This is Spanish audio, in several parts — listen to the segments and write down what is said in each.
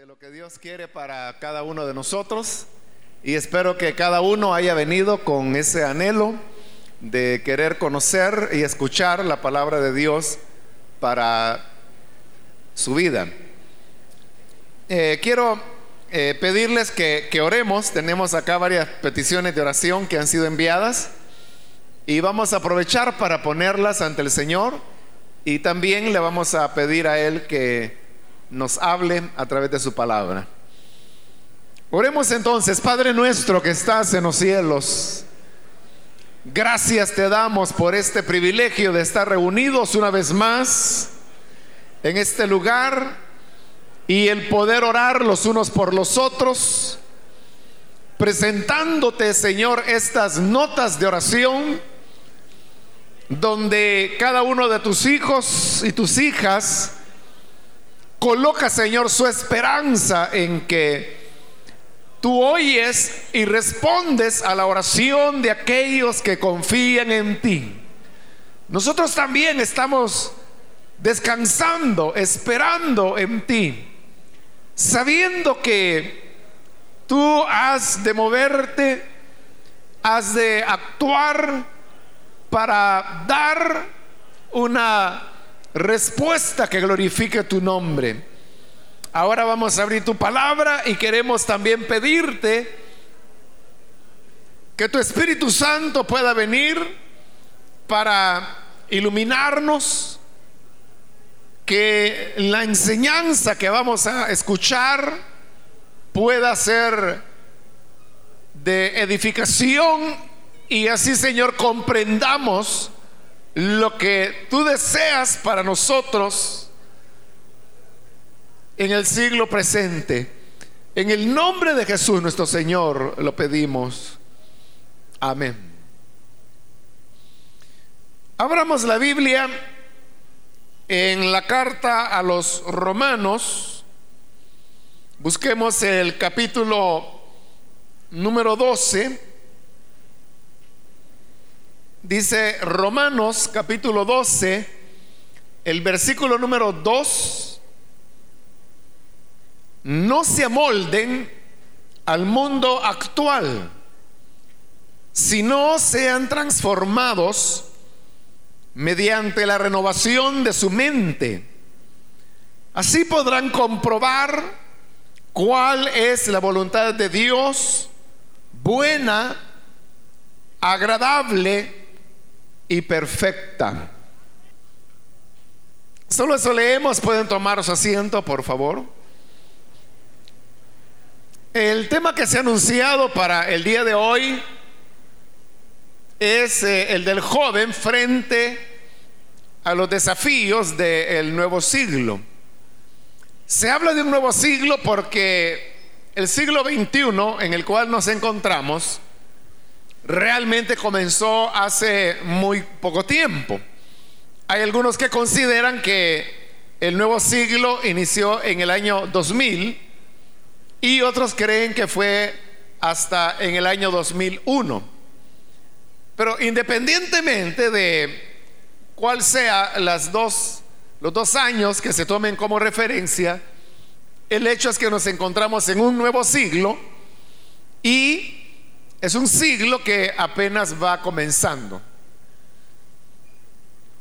de lo que Dios quiere para cada uno de nosotros. Y espero que cada uno haya venido con ese anhelo de querer conocer y escuchar la palabra de Dios para su vida. Eh, quiero eh, pedirles que, que oremos, tenemos acá varias peticiones de oración que han sido enviadas. Y vamos a aprovechar para ponerlas ante el Señor. Y también le vamos a pedir a Él que nos hable a través de su palabra. Oremos entonces, Padre nuestro que estás en los cielos. Gracias te damos por este privilegio de estar reunidos una vez más en este lugar y el poder orar los unos por los otros, presentándote, Señor, estas notas de oración donde cada uno de tus hijos y tus hijas Coloca, Señor, su esperanza en que tú oyes y respondes a la oración de aquellos que confían en ti. Nosotros también estamos descansando, esperando en ti, sabiendo que tú has de moverte, has de actuar para dar una respuesta que glorifique tu nombre. Ahora vamos a abrir tu palabra y queremos también pedirte que tu Espíritu Santo pueda venir para iluminarnos, que la enseñanza que vamos a escuchar pueda ser de edificación y así, Señor, comprendamos lo que tú deseas para nosotros en el siglo presente. En el nombre de Jesús nuestro Señor lo pedimos. Amén. Abramos la Biblia en la carta a los romanos. Busquemos el capítulo número 12 Dice Romanos capítulo 12, el versículo número 2, no se amolden al mundo actual, sino sean transformados mediante la renovación de su mente. Así podrán comprobar cuál es la voluntad de Dios, buena, agradable y perfecta. Solo eso leemos, pueden tomar su asiento, por favor. El tema que se ha anunciado para el día de hoy es eh, el del joven frente a los desafíos del nuevo siglo. Se habla de un nuevo siglo porque el siglo XXI en el cual nos encontramos realmente comenzó hace muy poco tiempo. Hay algunos que consideran que el nuevo siglo inició en el año 2000 y otros creen que fue hasta en el año 2001. Pero independientemente de cuál sea las dos, los dos años que se tomen como referencia, el hecho es que nos encontramos en un nuevo siglo y es un siglo que apenas va comenzando.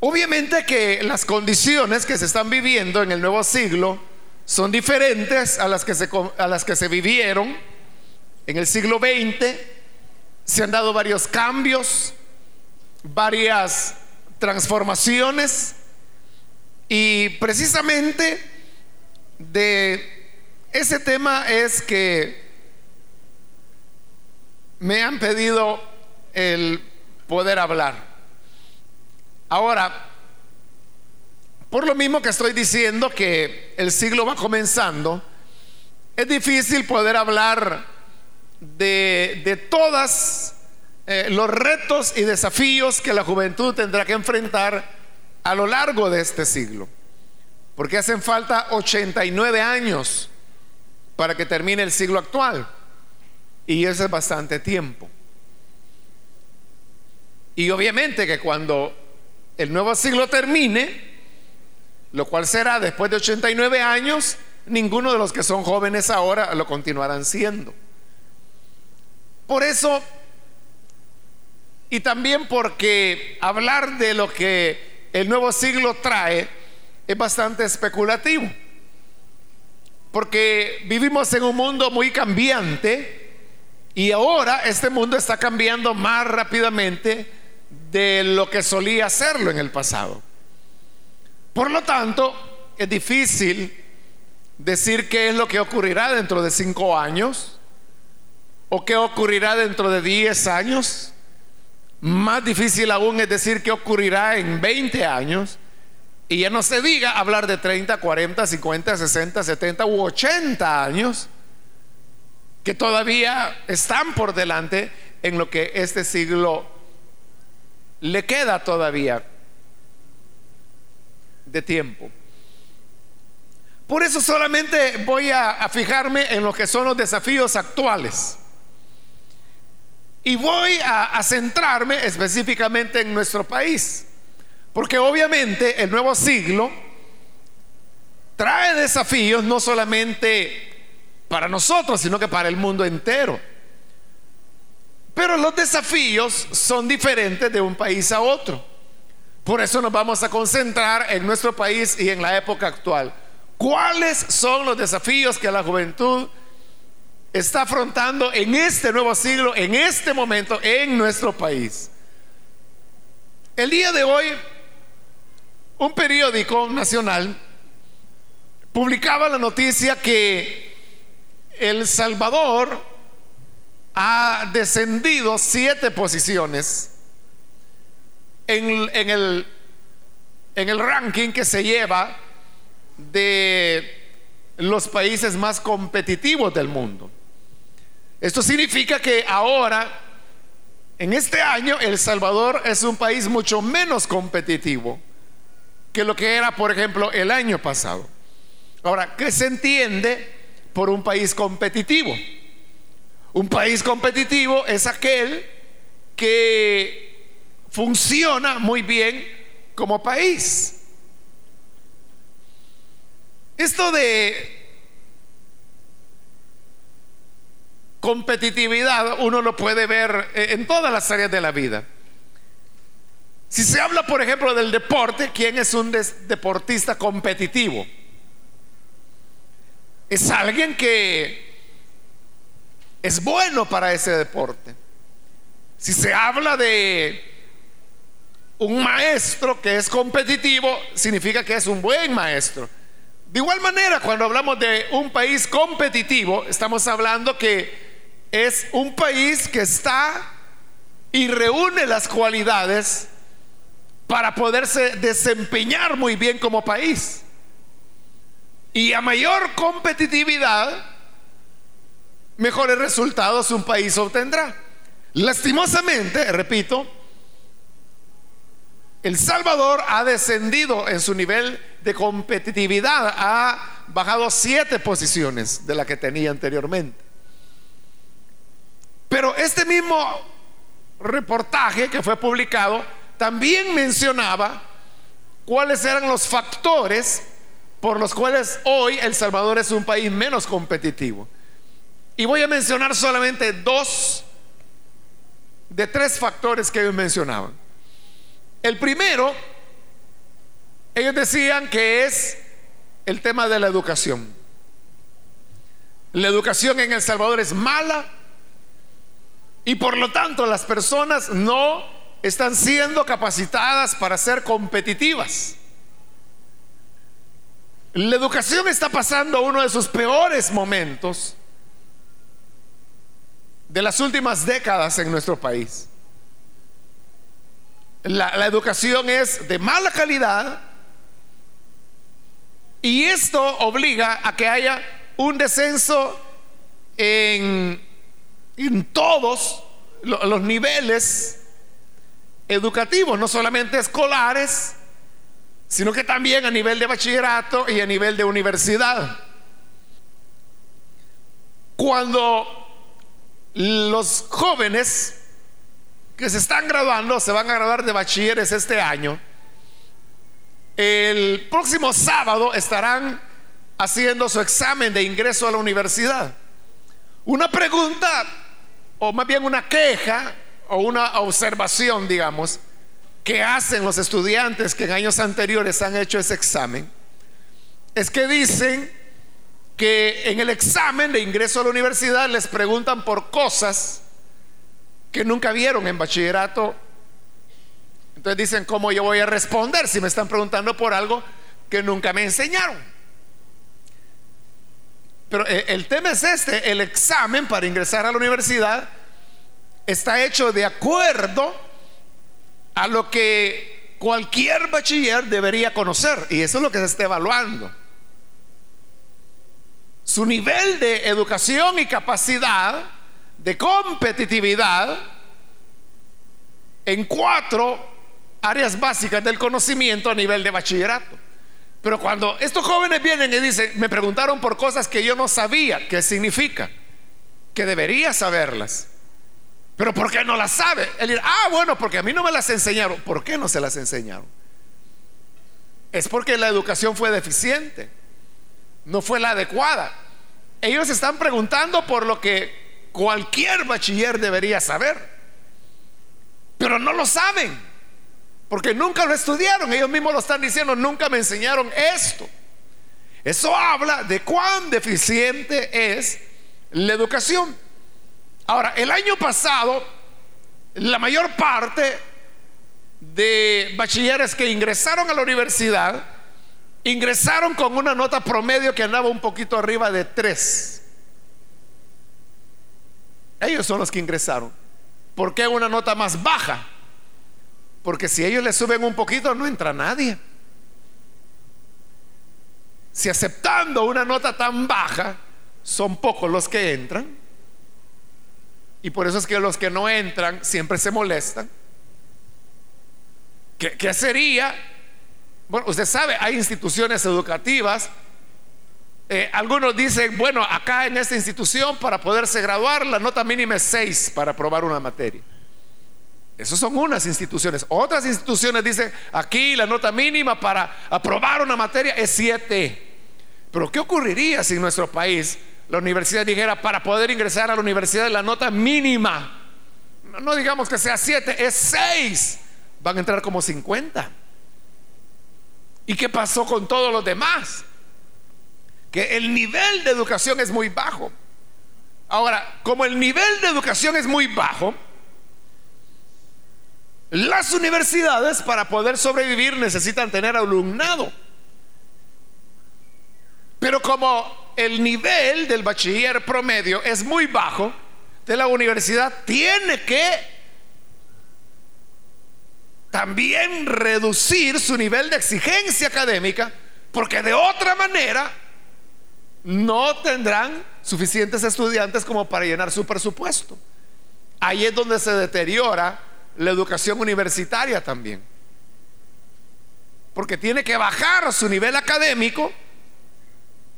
Obviamente que las condiciones que se están viviendo en el nuevo siglo son diferentes a las que se, a las que se vivieron en el siglo XX. Se han dado varios cambios, varias transformaciones y precisamente de ese tema es que me han pedido el poder hablar. Ahora, por lo mismo que estoy diciendo que el siglo va comenzando, es difícil poder hablar de, de todas eh, los retos y desafíos que la juventud tendrá que enfrentar a lo largo de este siglo. Porque hacen falta 89 años para que termine el siglo actual. Y eso es bastante tiempo. Y obviamente que cuando el nuevo siglo termine, lo cual será después de 89 años, ninguno de los que son jóvenes ahora lo continuarán siendo. Por eso, y también porque hablar de lo que el nuevo siglo trae es bastante especulativo. Porque vivimos en un mundo muy cambiante y ahora este mundo está cambiando más rápidamente de lo que solía hacerlo en el pasado. Por lo tanto, es difícil decir qué es lo que ocurrirá dentro de cinco años o qué ocurrirá dentro de diez años. Más difícil aún es decir qué ocurrirá en 20 años y ya no se diga hablar de 30, 40, 50, 60, 70 u 80 años que todavía están por delante en lo que este siglo le queda todavía de tiempo. Por eso solamente voy a, fijarme en lo que son los desafíos actuales. Y voy a centrarme específicamente en nuestro país. Porque obviamente el nuevo siglo trae desafíos no solamente para nosotros, sino que para el mundo entero. Pero los desafíos son diferentes de un país a otro. Por eso nos vamos a concentrar en nuestro país y en la época actual. ¿Cuáles son los desafíos que la juventud está afrontando en este nuevo siglo, en este momento, en nuestro país? El día de hoy un periódico nacional publicaba la noticia que El Salvador ha descendido siete posiciones en, el, el ranking que se lleva de los países más competitivos del mundo. Esto significa que ahora, en este año, El Salvador es un país mucho menos competitivo que lo que era, por ejemplo, el año pasado. Ahora, ¿qué se entiende por un país competitivo? Un país competitivo es aquel que funciona muy bien como país. Esto de competitividad uno lo puede ver en todas las áreas de la vida. Si se habla, por ejemplo, del deporte, ¿quién es un deportista competitivo? Es alguien que es bueno para ese deporte. Si se habla de un maestro que es competitivo, significa que es un buen maestro. De igual manera, cuando hablamos de un país competitivo, estamos hablando que es un país que está y reúne las cualidades para poderse desempeñar muy bien como país. Y a mayor competitividad, mejores resultados un país obtendrá. Lastimosamente, repito, El Salvador ha descendido en su nivel de competitividad, ha bajado siete posiciones de la que tenía anteriormente. Pero este mismo reportaje que fue publicado también mencionaba cuáles eran los factores por los cuales hoy El Salvador es un país menos competitivo. Y voy a mencionar solamente dos de tres factores que ellos mencionaban. El primero, ellos decían que es el tema de la educación. La educación en El Salvador es mala y por lo tanto las personas no están siendo capacitadas para ser competitivas. La educación está pasando uno de sus peores momentos de las últimas décadas en nuestro país. La, educación es de mala calidad y esto obliga a que haya un descenso en, en todos los niveles educativos, no solamente escolares, sino que también a nivel de bachillerato y a nivel de universidad. Cuando los jóvenes que se están graduando, se van a graduar de bachilleres este año, el próximo sábado estarán haciendo su examen de ingreso a la universidad. Una pregunta, o más bien una queja, o una observación, digamos, que hacen los estudiantes que en años anteriores han hecho ese examen, es que dicen que en el examen de ingreso a la universidad les preguntan por cosas que nunca vieron en bachillerato. Entonces dicen, ¿cómo yo voy a responder si me están preguntando por algo que nunca me enseñaron? Pero eh, el tema es este, el examen para ingresar a la universidad está hecho de acuerdo a lo que cualquier bachiller debería conocer. Y eso es lo que se está evaluando. Su nivel de educación y capacidad de competitividad en cuatro áreas básicas del conocimiento a nivel de bachillerato. Pero cuando estos jóvenes vienen y dicen, me preguntaron por cosas que yo no sabía, ¿qué significa? Que debería saberlas. Pero ¿por qué no las sabe? Él dice, ah, bueno, porque a mí no me las enseñaron. ¿Por qué no se las enseñaron? Es porque la educación fue deficiente, no fue la adecuada. Ellos están preguntando por lo que cualquier bachiller debería saber, pero no lo saben. Porque nunca lo estudiaron. Ellos mismos lo están diciendo, nunca me enseñaron esto. Eso habla de cuán deficiente es la educación. Ahora, el año pasado, la mayor parte de bachilleres que ingresaron a la universidad, ingresaron con una nota promedio que andaba un poquito arriba de 3. Ellos son los que ingresaron. ¿Por qué una nota más baja? Porque si ellos le suben un poquito, no entra nadie. Si aceptando una nota tan baja, son pocos los que entran. Y por eso es que los que no entran siempre se molestan. ¿Qué, sería? Bueno, usted sabe, hay instituciones educativas. Eh, algunos dicen, bueno, acá en esta institución para poderse graduar la nota mínima es 6 para aprobar una materia. Esas son unas instituciones. Otras instituciones dicen, aquí la nota mínima para aprobar una materia es 7. Pero ¿qué ocurriría si en nuestro país la universidad dijera, para poder ingresar a la universidad la nota mínima, no, digamos que sea 7, es 6, van a entrar como 50. ¿Y qué pasó con todos los demás? Que el nivel de educación es muy bajo. Ahora, como el nivel de educación es muy bajo, las universidades para poder sobrevivir necesitan tener alumnado. Pero como el nivel del bachiller promedio es muy bajo, de la universidad tiene que también reducir su nivel de exigencia académica, porque de otra manera no tendrán suficientes estudiantes como para llenar su presupuesto. Ahí es donde se deteriora la educación universitaria también. Porque tiene que bajar su nivel académico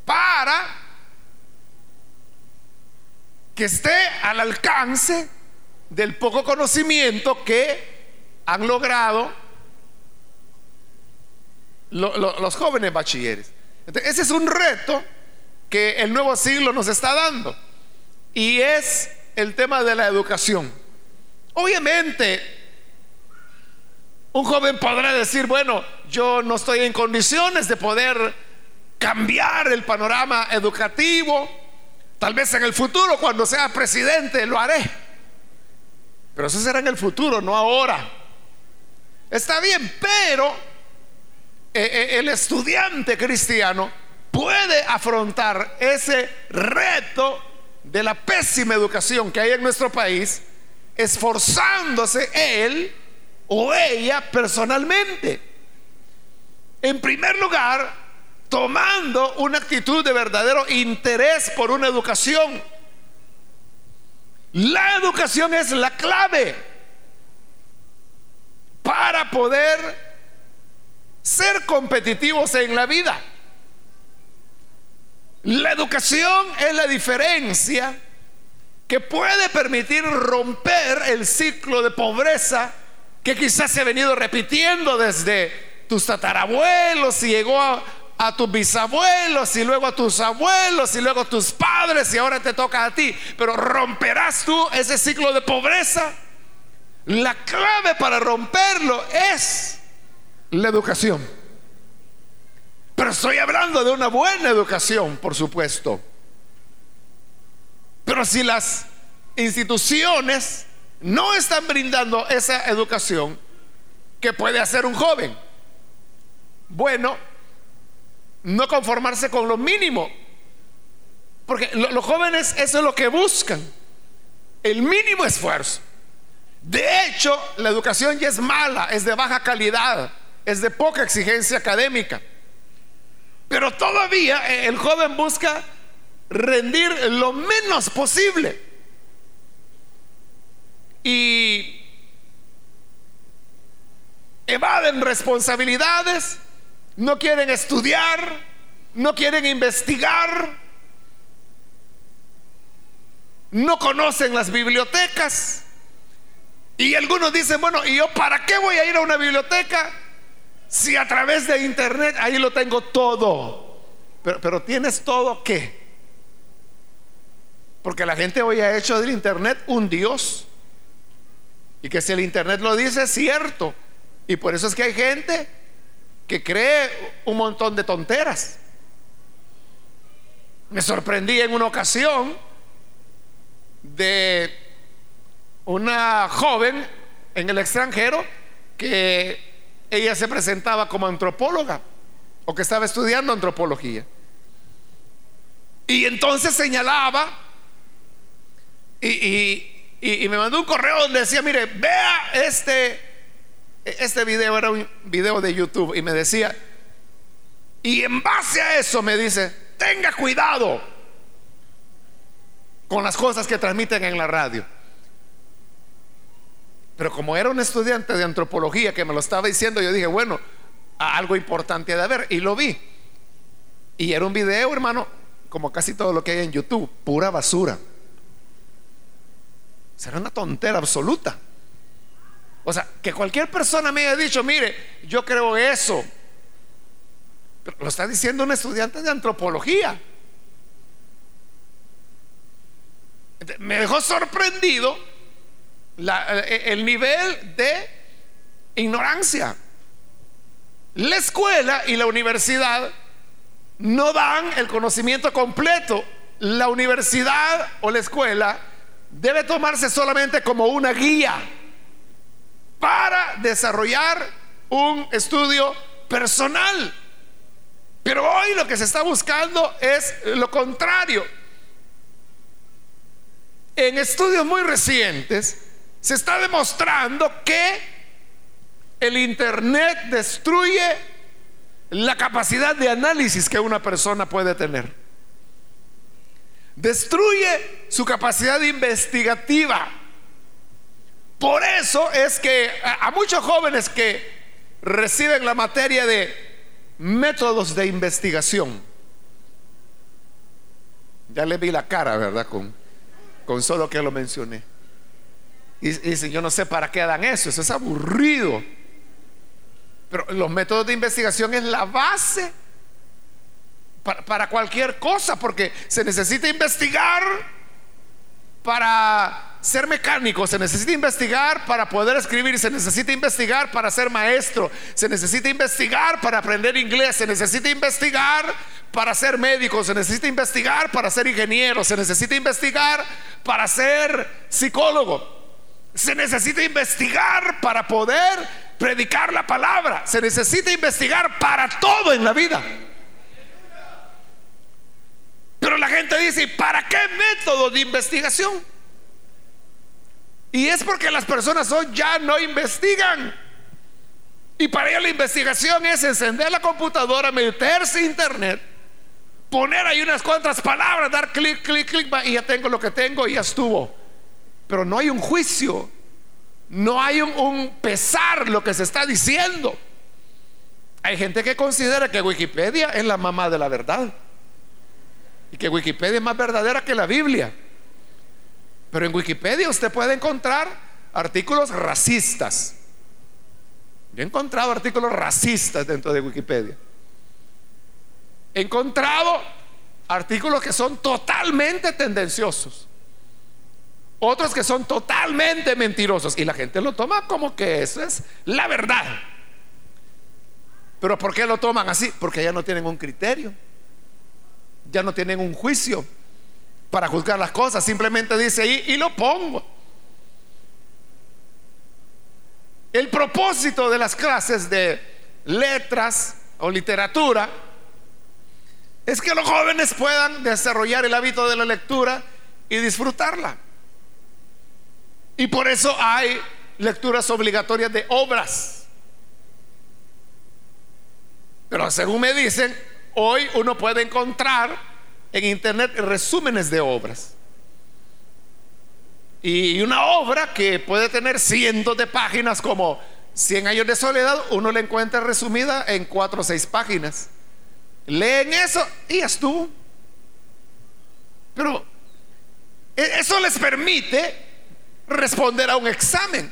para que esté al alcance del poco conocimiento que han logrado los jóvenes bachilleres. ese es un reto que el nuevo siglo nos está dando y es el tema de la educación. Obviamente, un joven podrá decir, bueno, yo no estoy en condiciones de poder cambiar el panorama educativo. Tal vez en el futuro, cuando sea presidente, lo haré. Pero eso será en el futuro, no ahora. Está bien, pero eh, eh, el estudiante cristiano puede afrontar ese reto de la pésima educación que hay en nuestro país esforzándose él o ella personalmente. En primer lugar, tomando una actitud de verdadero interés por una educación. La educación es la clave para poder ser competitivos en la vida. La educación es la diferencia que puede permitir romper el ciclo de pobreza que quizás se ha venido repitiendo desde tus tatarabuelos y llegó a, a tus bisabuelos y luego a tus abuelos y luego a tus padres y ahora te toca a ti. Pero romperás tú ese ciclo de pobreza. La clave para romperlo es la educación. Pero estoy hablando de una buena educación, por supuesto. Pero si las instituciones no están brindando esa educación, ¿qué puede hacer un joven? Bueno, no conformarse con lo mínimo. Porque los jóvenes eso es lo que buscan, el mínimo esfuerzo. De hecho, la educación ya es mala, es de baja calidad, es de poca exigencia académica. Pero todavía eh, el joven busca rendir lo menos posible. Y evaden responsabilidades no quieren estudiar, no quieren investigar, no conocen las bibliotecas. Y algunos dicen, bueno, ¿y yo para qué voy a ir a una biblioteca si a través de internet ahí lo tengo todo? Pero, tienes todo qué? Porque la gente hoy ha hecho del internet un Dios. Y que si el internet lo dice es cierto. Y por eso es que hay gente que cree un montón de tonteras. Me sorprendí en una ocasión de una joven en el extranjero que ella se presentaba como antropóloga o que estaba estudiando antropología. Y entonces señalaba y, me mandó un correo donde decía, mire, vea este este video era un video de YouTube y me decía, y en base a eso me dice, tenga cuidado con las cosas que transmiten en la radio. Pero como era un estudiante de antropología que me lo estaba diciendo, yo dije, bueno, algo importante de haber. Y lo vi. Y era un video, hermano, como casi todo lo que hay en YouTube, pura basura. Será una tontera absoluta. O sea, que cualquier persona me haya dicho, mire, yo creo eso. lo está diciendo un estudiante de antropología. Me dejó sorprendido el nivel de ignorancia. La escuela y la universidad no dan el conocimiento completo. La universidad o la escuela debe tomarse solamente como una guía para desarrollar un estudio personal. Pero hoy lo que se está buscando es lo contrario. En estudios muy recientes se está demostrando que el Internet destruye la capacidad de análisis que una persona puede tener. Destruye su capacidad investigativa. Por eso es que a, muchos jóvenes que reciben la materia de métodos de investigación, ya le vi la cara, ¿verdad? Con, con solo que lo mencioné. Y, dicen, yo no sé para qué dan eso, eso es aburrido. Pero los métodos de investigación es la base para cualquier cosa, porque se necesita investigar para ser mecánico, se necesita investigar para poder escribir, se necesita investigar para ser maestro, se necesita investigar para aprender inglés, se necesita investigar para ser médico, se necesita investigar para ser ingeniero, se necesita investigar para ser psicólogo, se necesita investigar para poder predicar la palabra, se necesita investigar para todo en la vida. Pero la gente dice, ¿para qué método de investigación? Y es porque las personas hoy ya no investigan. Y para ello la investigación es encender la computadora, meterse a internet, poner ahí unas cuantas palabras, dar clic, clic, clic, y ya tengo lo que tengo y ya estuvo. Pero no hay un juicio, no hay un, un pesar lo que se está diciendo. Hay gente que considera que Wikipedia es la mamá de la verdad y que Wikipedia es más verdadera que la Biblia. Pero en Wikipedia usted puede encontrar artículos racistas. Yo he encontrado artículos racistas dentro de Wikipedia. He encontrado artículos que son totalmente tendenciosos. Otros que son totalmente mentirosos. Y la gente lo toma como que eso es la verdad. Pero ¿por qué lo toman así? Porque ya no tienen un criterio. Ya no tienen un juicio para juzgar las cosas. Simplemente dice ahí y lo pongo. El propósito de las clases de letras o literatura es que los jóvenes puedan desarrollar el hábito de la lectura y disfrutarla. Y por eso hay lecturas obligatorias de obras. Pero según me dicen, hoy uno puede encontrar en internet resúmenes de obras. Y una obra que puede tener cientos de páginas como 100 años de soledad, uno la encuentra resumida en cuatro o seis páginas. Leen eso y estuvo. Pero e-, eso les permite responder a un examen,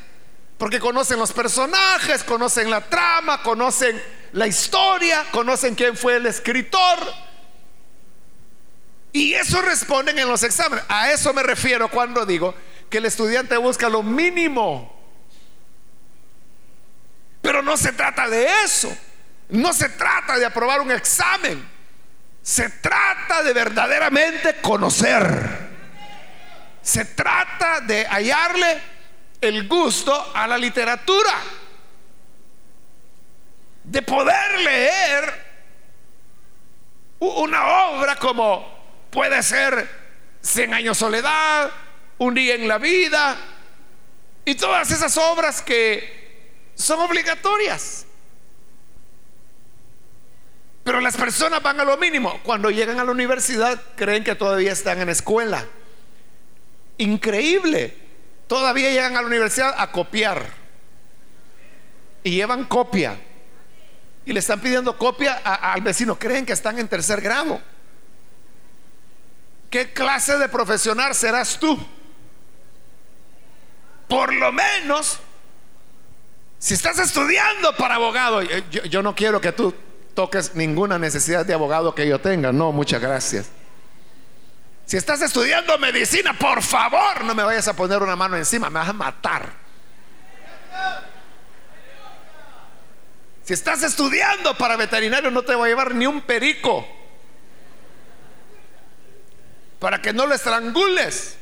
porque conocen los personajes, conocen la trama, conocen la historia, conocen quién fue el escritor. Y eso responden en los exámenes. A eso me refiero cuando digo que el estudiante busca lo mínimo. Pero no se trata de eso. No se trata de aprobar un examen. Se trata de verdaderamente conocer. Se trata de hallarle el gusto a la literatura. De poder leer una obra como puede ser Cien años soledad, Un día en la vida y todas esas obras que son obligatorias. Pero las personas van a lo mínimo. Cuando llegan a la universidad creen que todavía están en escuela. Increíble. Todavía llegan a la universidad a copiar. Y llevan copia. Y le están pidiendo copia al vecino. Creen que están en tercer grado. ¿Qué clase de profesional serás tú? Por lo menos, si estás estudiando para abogado, yo, yo no quiero que tú toques ninguna necesidad de abogado que yo tenga. No, muchas gracias. Si estás estudiando medicina, por favor, no me vayas a poner una mano encima, me vas a matar. Si estás estudiando para veterinario, no te voy a llevar ni un perico para que no lo estrangules.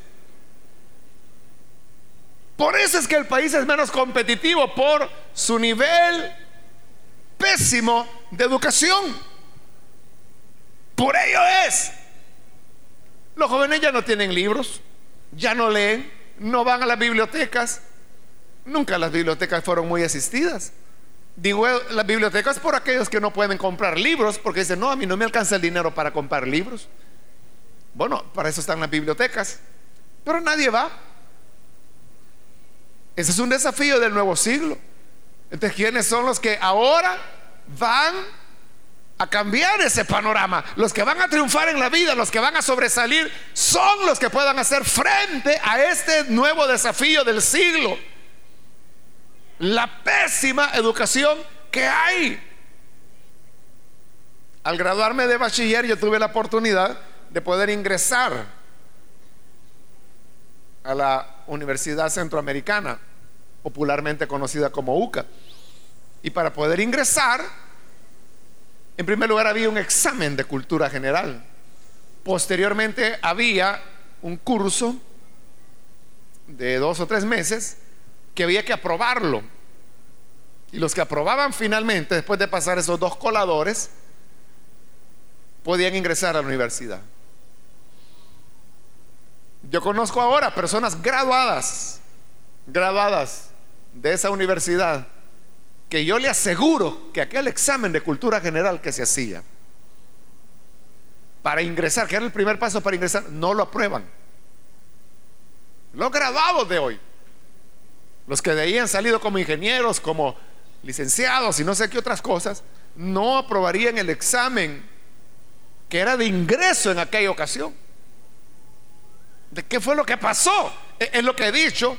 Por eso es que el país es menos competitivo por su nivel pésimo de educación. Por ello es. Los jóvenes ya no tienen libros, ya no leen, no van a las bibliotecas. Nunca las bibliotecas fueron muy asistidas. Digo las bibliotecas por aquellos que no pueden comprar libros, porque dicen, no, a mí no me alcanza el dinero para comprar libros. Bueno, para eso están las bibliotecas, pero nadie va. Ese es un desafío del nuevo siglo. Entonces, ¿quiénes son los que ahora van a cambiar ese panorama. Los que van a triunfar en la vida, los que van a sobresalir, son los que puedan hacer frente a este nuevo desafío del siglo. La pésima educación que hay. Al graduarme de bachiller yo tuve la oportunidad de poder ingresar a la Universidad Centroamericana, popularmente conocida como UCA. Y para poder ingresar, en primer lugar había un examen de cultura general. Posteriormente había un curso de dos o tres meses que había que aprobarlo. Y los que aprobaban finalmente, después de pasar esos dos coladores, podían ingresar a la universidad. Yo conozco ahora personas graduadas, graduadas de esa universidad, que yo le aseguro que aquel examen de cultura general que se hacía para ingresar, que era el primer paso para ingresar, no lo aprueban. Los graduados de hoy, los que de ahí han salido como ingenieros, como licenciados y no sé qué otras cosas, no aprobarían el examen que era de ingreso en aquella ocasión. ¿De qué fue lo que pasó? E, es lo que he dicho.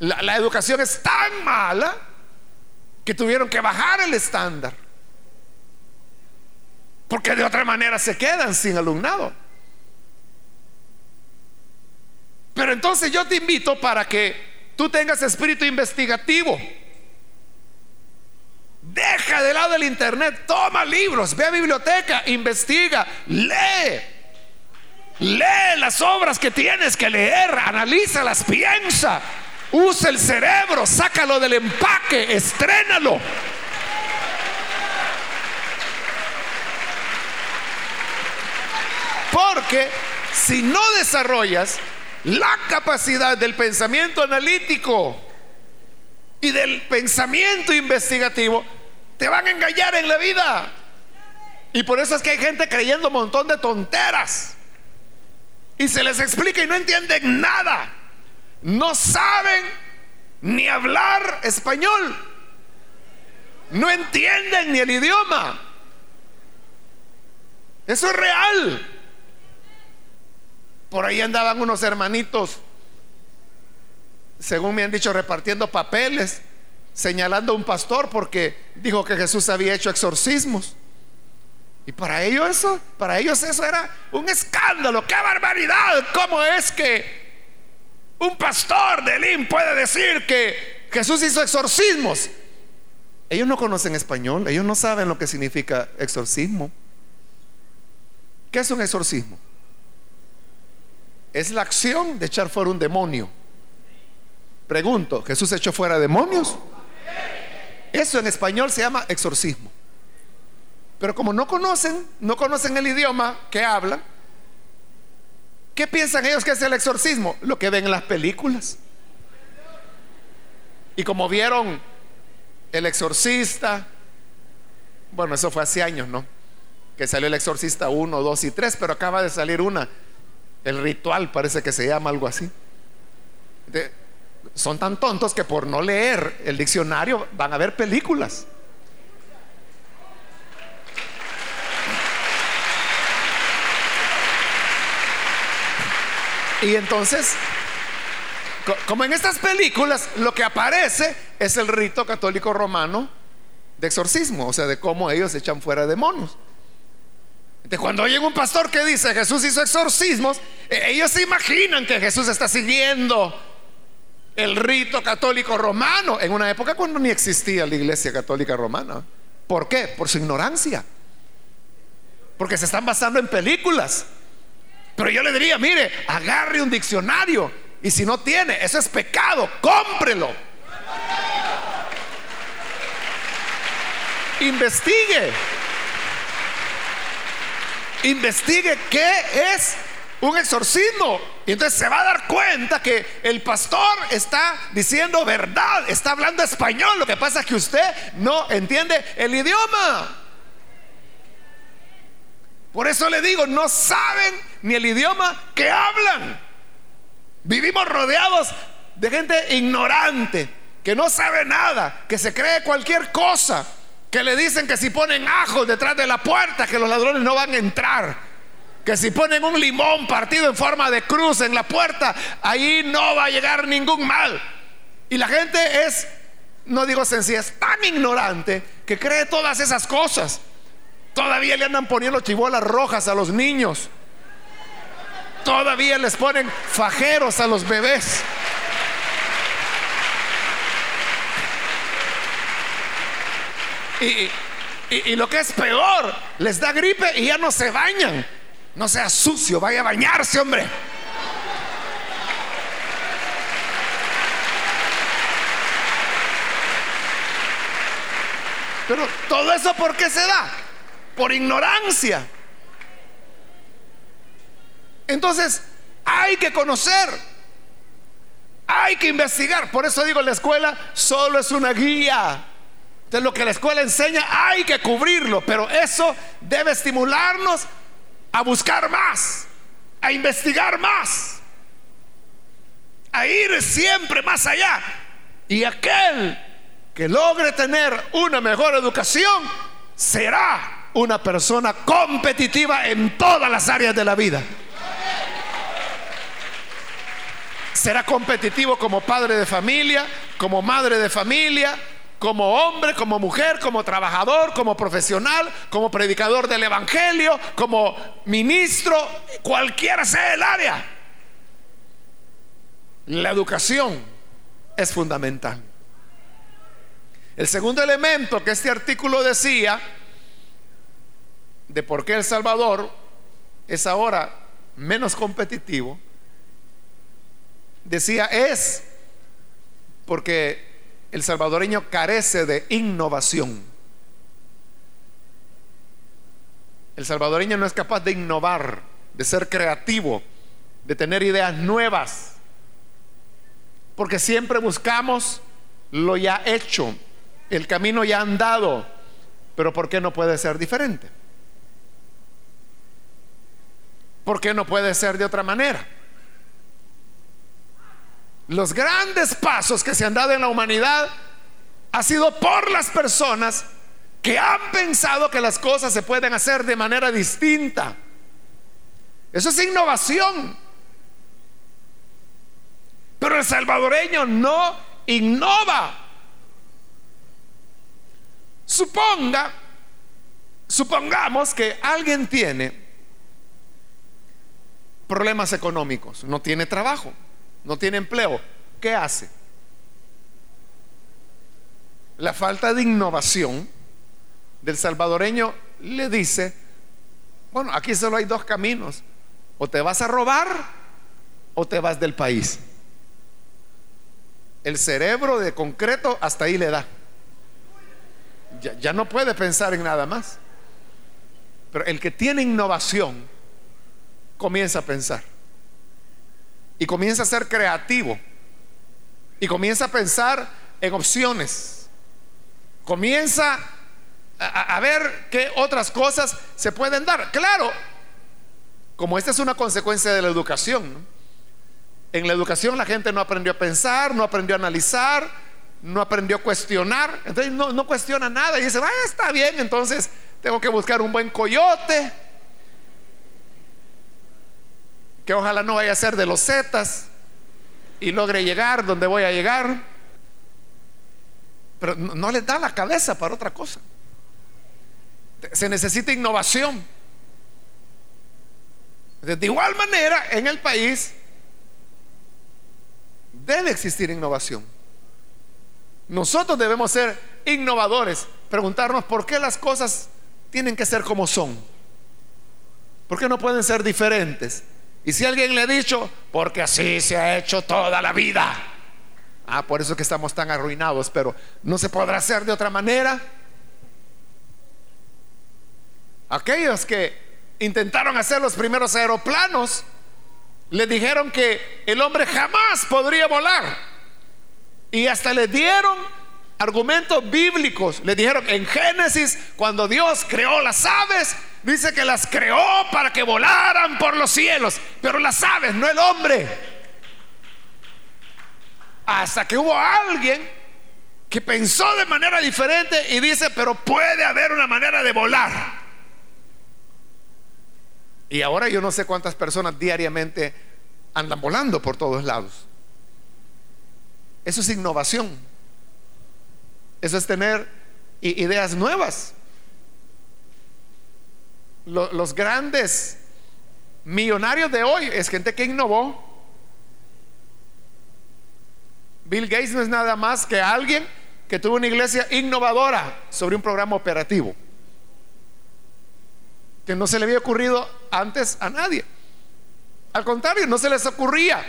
La, la educación es tan mala que tuvieron que bajar el estándar. Porque de otra manera se quedan sin alumnado. Pero entonces yo te invito para que tú tengas espíritu investigativo. Deja de lado el internet, toma libros, ve a biblioteca, investiga, lee. Lee las obras que tienes que leer, analízalas, piensa. Usa el cerebro, sácalo del empaque, estrénalo. Porque si no desarrollas la capacidad del pensamiento analítico y del pensamiento investigativo, te van a engañar en la vida. Y por eso es que hay gente creyendo un montón de tonteras. Y se les explica y no entienden nada. No saben ni hablar español. No entienden ni el idioma. Eso es real. Por ahí andaban unos hermanitos, según me han dicho, repartiendo papeles, señalando a un pastor porque dijo que Jesús había hecho exorcismos. Y para ellos eso, para ellos eso era un escándalo, qué barbaridad. ¿Cómo es que un pastor de Lim puede decir que Jesús hizo exorcismos? Ellos no conocen español, ellos no saben lo que significa exorcismo. ¿Qué es un exorcismo? es la acción de echar fuera un demonio. Pregunto, ¿Jesús echó fuera demonios? Eso en español se llama exorcismo. Pero como no conocen, no conocen el idioma que hablan, ¿qué piensan ellos que es el exorcismo? Lo que ven en las películas. Y como vieron el exorcista, bueno, eso fue hace años, ¿no? Que salió el exorcista 1, 2 y 3, pero acaba de salir una el ritual parece que se llama algo así. son tan tontos que por no leer el diccionario van a ver películas. Y entonces, como en estas películas, lo que aparece es el rito católico romano de exorcismo, o sea, de cómo ellos echan fuera demonios. De cuando oyen un pastor que dice Jesús hizo exorcismos, e-, ellos se imaginan que Jesús está siguiendo el rito católico romano en una época cuando ni existía la iglesia católica romana. ¿Por qué? Por su ignorancia. Porque se están basando en películas. Pero yo le diría, mire, agarre un diccionario y si no tiene, eso es pecado, cómprelo. Investigue investigue qué es un exorcismo. Y entonces se va a dar cuenta que el pastor está diciendo verdad, está hablando español. Lo que pasa es que usted no entiende el idioma. Por eso le digo, no saben ni el idioma que hablan. Vivimos rodeados de gente ignorante, que no sabe nada, que se cree cualquier cosa que le dicen que si ponen ajos detrás de la puerta, que los ladrones no van a entrar. Que si ponen un limón partido en forma de cruz en la puerta, ahí no va a llegar ningún mal. Y la gente es, no digo sencilla, es tan ignorante que cree todas esas cosas. Todavía le andan poniendo chibolas rojas a los niños. Todavía les ponen fajeros a los bebés. Y, lo que es peor, les da gripe y ya no se bañan. No sea sucio, vaya a bañarse, hombre. Pero todo eso ¿por qué se da? Por ignorancia. Entonces, hay que conocer, hay que investigar. Por eso digo, la escuela solo es una guía lo que la escuela enseña hay que cubrirlo, pero eso debe estimularnos a buscar más, a investigar más, a ir siempre más allá. Y aquel que logre tener una mejor educación será una persona competitiva en todas las áreas de la vida. Será competitivo como padre de familia, como madre de familia, como hombre, como mujer, como trabajador, como profesional, como predicador del Evangelio, como ministro, cualquiera sea el área. La educación es fundamental. El segundo elemento que este artículo decía de por qué El Salvador es ahora menos competitivo, decía es porque el salvadoreño carece de innovación. El salvadoreño no es capaz de innovar, de ser creativo, de tener ideas nuevas, porque siempre buscamos lo ya hecho, el camino ya andado, pero ¿por qué no puede ser diferente? ¿Por qué no puede ser de otra manera? Los grandes pasos que se han dado en la humanidad ha sido por las personas que han pensado que las cosas se pueden hacer de manera distinta. Eso es innovación. Pero el salvadoreño no innova. Suponga, supongamos que alguien tiene problemas económicos, no tiene trabajo no tiene empleo, ¿qué hace? La falta de innovación del salvadoreño le dice, bueno, aquí solo hay dos caminos, o te vas a robar o te vas del país. El cerebro de concreto hasta ahí le da. Ya, no puede pensar en nada más. Pero el que tiene innovación comienza a pensar y comienza a ser creativo y comienza a pensar en opciones. Comienza a, ver qué otras cosas se pueden dar. Claro, como esta es una consecuencia de la educación. En la educación la gente no aprendió a pensar, no aprendió a analizar, no aprendió a cuestionar. Entonces no, cuestiona nada y dice, ah, está bien, entonces tengo que buscar un buen coyote que ojalá no vaya a ser de los Zetas y logre llegar donde voy a llegar. Pero no, le da la cabeza para otra cosa. Se necesita innovación. De igual manera, en el país debe existir innovación. Nosotros debemos ser innovadores, preguntarnos por qué las cosas tienen que ser como son. ¿Por qué no pueden ser diferentes? Y si alguien le ha dicho, porque así se ha hecho toda la vida. Ah, por eso que estamos tan arruinados, pero no se podrá hacer de otra manera. Aquellos que intentaron hacer los primeros aeroplanos, le dijeron que el hombre jamás podría volar. Y hasta le dieron argumentos bíblicos. Le dijeron en Génesis, cuando Dios creó las aves, dice que las creó para que volaran por los cielos, pero las aves, no el hombre. Hasta que hubo alguien que pensó de manera diferente y dice, pero puede haber una manera de volar. Y ahora yo no sé cuántas personas diariamente andan volando por todos lados. Eso es innovación. Eso es tener ideas nuevas. Los grandes millonarios de hoy es gente que innovó. Bill Gates no es nada más que alguien que tuvo una iglesia innovadora sobre un programa operativo que no se le había ocurrido antes a nadie. Al contrario, no se les ocurría.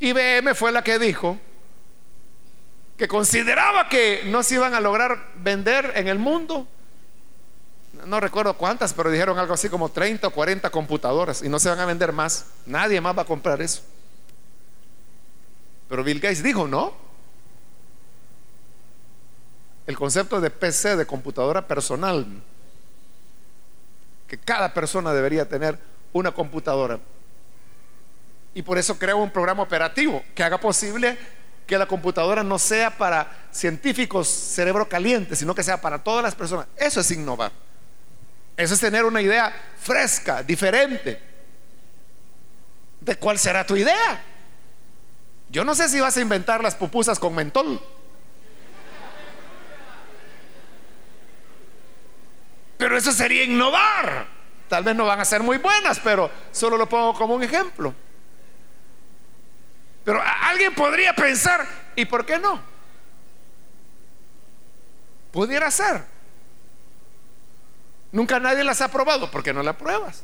IBM fue la que dijo, que consideraba que no se iban a lograr vender en el mundo. No recuerdo cuántas, pero dijeron algo así como 30 o 40 computadoras y no se van a vender más. Nadie más va a comprar eso. Pero Bill Gates dijo, no. El concepto de PC, de computadora personal, que cada persona debería tener una computadora. Y por eso creó un programa operativo que haga posible que la computadora no sea para científicos cerebro caliente, sino que sea para todas las personas. Eso es innovar. Eso es tener una idea fresca, diferente. ¿De cuál será tu idea? Yo no sé si vas a inventar las pupusas con mentol. Pero eso sería innovar. Tal vez no van a ser muy buenas, pero solo lo pongo como un ejemplo. Pero alguien podría pensar, ¿y por qué no? Pudiera ser. Nunca nadie las ha probado, ¿por qué no las pruebas?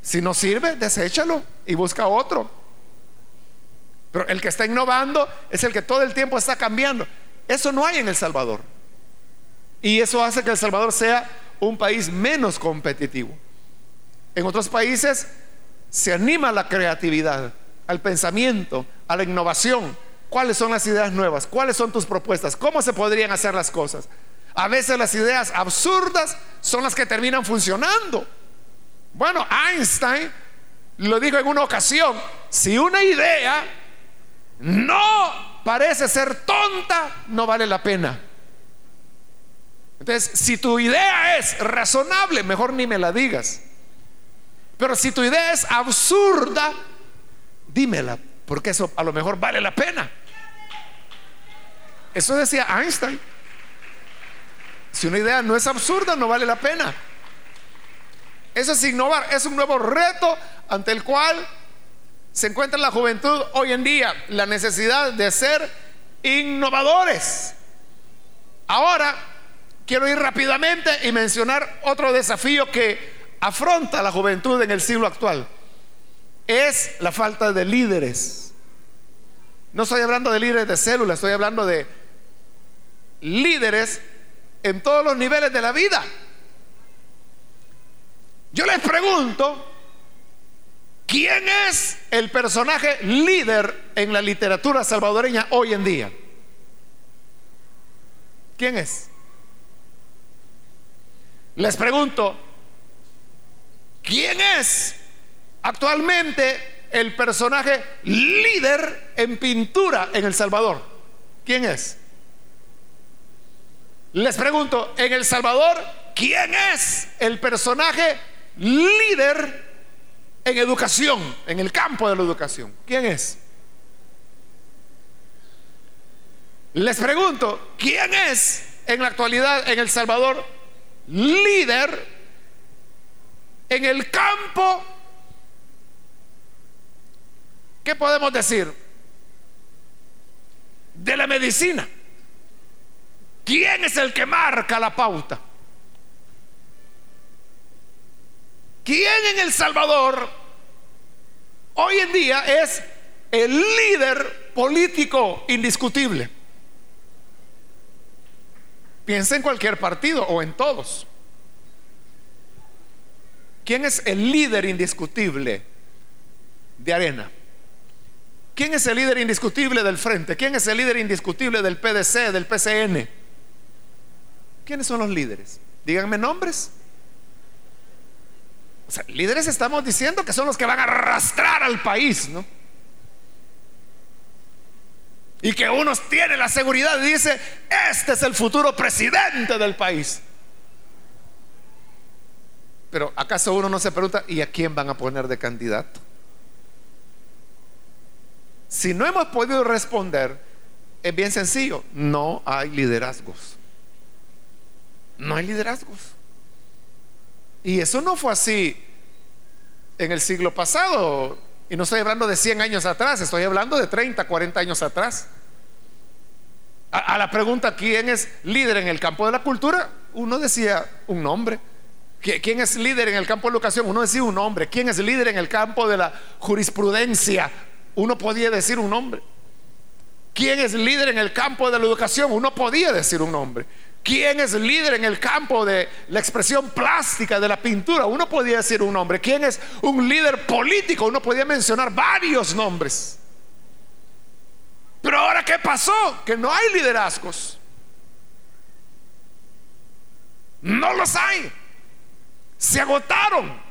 Si no sirve, deséchalo y busca otro. Pero el que está innovando es el que todo el tiempo está cambiando. Eso no hay en El Salvador. Y eso hace que El Salvador sea un país menos competitivo. En otros países se anima la creatividad, al pensamiento, a la innovación. ¿Cuáles son las ideas nuevas? ¿Cuáles son tus propuestas? ¿Cómo se podrían hacer las cosas? A veces las ideas absurdas son las que terminan funcionando. Bueno, Einstein lo dijo en una ocasión, si una idea no parece ser tonta, no vale la pena. Entonces, si tu idea es razonable, mejor ni me la digas. Pero si tu idea es absurda, dímela, porque eso a lo mejor vale la pena. Eso decía Einstein. Si una idea no es absurda, no vale la pena. Eso es innovar, es un nuevo reto ante el cual se encuentra la juventud hoy en día, la necesidad de ser innovadores. Ahora, quiero ir rápidamente y mencionar otro desafío que afronta la juventud en el siglo actual. Es la falta de líderes. No estoy hablando de líderes de células, estoy hablando de líderes en todos los niveles de la vida. Yo les pregunto, ¿quién es el personaje líder en la literatura salvadoreña hoy en día? ¿Quién es? Les pregunto, ¿quién es actualmente el personaje líder en pintura en El Salvador? ¿Quién es? Les pregunto, en El Salvador, ¿quién es el personaje líder en educación, en el campo de la educación? ¿Quién es? Les pregunto, ¿quién es en la actualidad en El Salvador líder en el campo, ¿qué podemos decir? De la medicina. ¿Quién es el que marca la pauta? ¿Quién en El Salvador hoy en día es el líder político indiscutible? Piensa en cualquier partido o en todos. ¿Quién es el líder indiscutible de Arena? ¿Quién es el líder indiscutible del Frente? ¿Quién es el líder indiscutible del PDC, del PCN? ¿Quiénes son los líderes? Díganme nombres. O sea, líderes estamos diciendo que son los que van a arrastrar al país, ¿no? Y que uno tiene la seguridad y dice, este es el futuro presidente del país. Pero ¿acaso uno no se pregunta, ¿y a quién van a poner de candidato? Si no hemos podido responder, es bien sencillo, no hay liderazgos. No hay liderazgos. Y eso no fue así en el siglo pasado. Y no estoy hablando de 100 años atrás, estoy hablando de 30, 40 años atrás. A, la pregunta, ¿quién es líder en el campo de la cultura? Uno decía un nombre. ¿Quién es líder en el campo de educación? Uno decía un nombre. ¿Quién es líder en el campo de la jurisprudencia? Uno podía decir un nombre. ¿Quién es líder en el campo de la educación? Uno podía decir un nombre. ¿Quién es líder en el campo de la expresión plástica, de la pintura? Uno podía decir un nombre. ¿Quién es un líder político? Uno podía mencionar varios nombres. Pero ahora, ¿qué pasó? Que no hay liderazgos. No los hay. Se agotaron.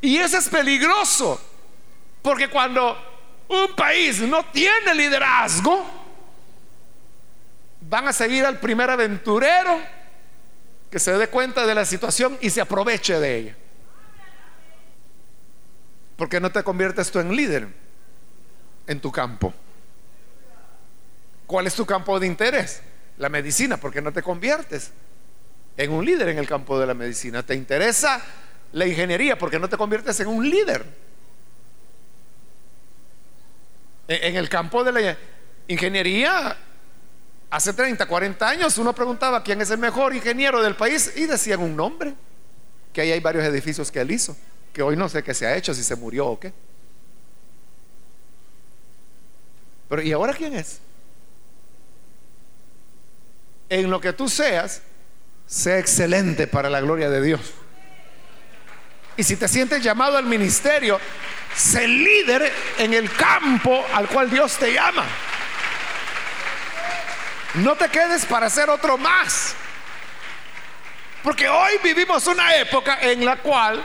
Y eso es peligroso. Porque cuando un país no tiene liderazgo, van a seguir al primer aventurero que se dé cuenta de la situación y se aproveche de ella. ¿Por qué no te conviertes tú en líder en tu campo? ¿Cuál es tu campo de interés? La medicina, ¿por qué no te conviertes en un líder en el campo de la medicina? ¿Te interesa la ingeniería? ¿Por qué no te conviertes en un líder? En el campo de la ingeniería, hace 30, 40 años uno preguntaba quién es el mejor ingeniero del país y decían un nombre, que ahí hay varios edificios que él hizo, que hoy no sé qué se ha hecho, si se murió o qué. Pero ¿y ahora quién es? En lo que tú seas, sea excelente para la gloria de Dios. Y si te sientes llamado al ministerio, sé líder en el campo al cual Dios te llama. No te quedes para hacer otro más. Porque hoy vivimos una época en la cual